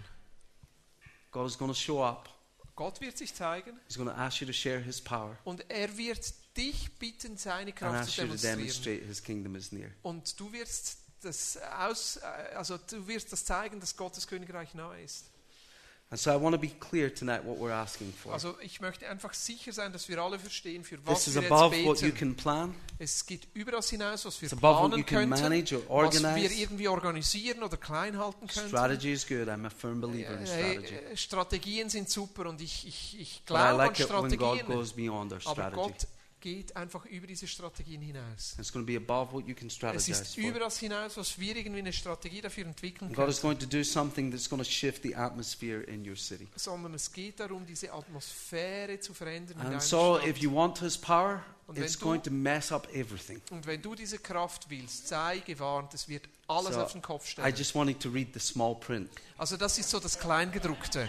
God is going to show up. Gott wird sich zeigen He's going to ask you to share his power und er wird dich bitten, seine and Kraft zu ask you to demonstrate his kingdom is near. Und du wirst das aus, äh, also du wirst das zeigen, dass Gottes Königreich nahe ist. And so I want to be clear tonight what we're asking for. Also ich möchte einfach sicher sein, dass wir alle verstehen, für was This is wir jetzt above what you beten. can plan. Es geht über das hinaus, was wir It's above what planen you can könnten, manage or was wir organize. irgendwie organisieren oder klein halten könnten. Strategy is good. I'm a firm believer in Äh, äh strategy. äh, Strategien sind super und ich, ich, ich glaube like an it when God Strategien. goes beyond our Aber strategy. Gott geht einfach über diese Strategien hinaus. It's going to be above what you can Es strategize ist for. über das hinaus, was wir irgendwie eine Strategie dafür entwickeln And God is können. going to do something that's going to shift the atmosphere in your city. Sondern es geht darum, diese Atmosphäre zu verändern And so, Stadt. if you want His power, Und wenn it's du- going to mess up everything. Und wenn du diese Kraft willst, sei gewarnt, es wird alles So, auf den Kopf I stellen. just wanted to read the small print. Also das ist so das Kleingedruckte.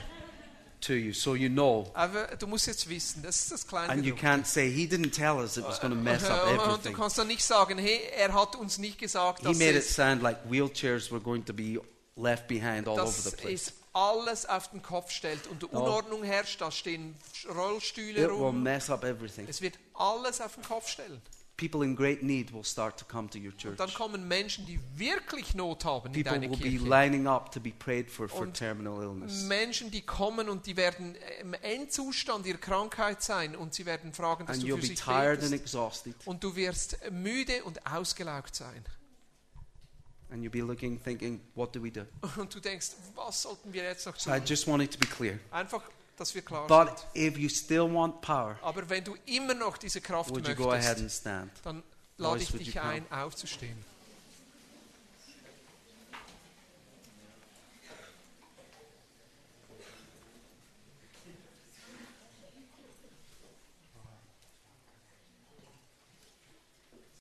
To you so you know. Aber du musst jetzt wissen, das ist das kleine And you can't say, He didn't tell us it was going to mess up Und du everything. kannst dann nicht sagen, hey, er hat uns nicht gesagt, He dass, made it sound like wheelchairs were going to be left behind all over the place. es alles auf den Kopf stellt und Unordnung herrscht, da stehen Rollstühle It will mess up everything. Es wird alles auf den Kopf stellen. People in great need will start to come to your church. Dann kommen Menschen, die wirklich Not haben in People deine will be Kirche. lining up to be prayed for for Und terminal illness. Menschen, die kommen und die werden im Endzustand ihrer Krankheit sein und sie werden fragen, dass And du you'll für be sie tired and betest. exhausted. Und du wirst müde und ausgelaugt sein. And you'll be looking, thinking, what do we do? Und du denkst, was sollten wir jetzt noch So I tun? just wanted to be clear. Einfach, dass wir klar But sind. if you still want power, Aber wenn du immer noch diese Kraft would you go ahead möchtest, and stand? dann lade ich dich ein, aufzustehen.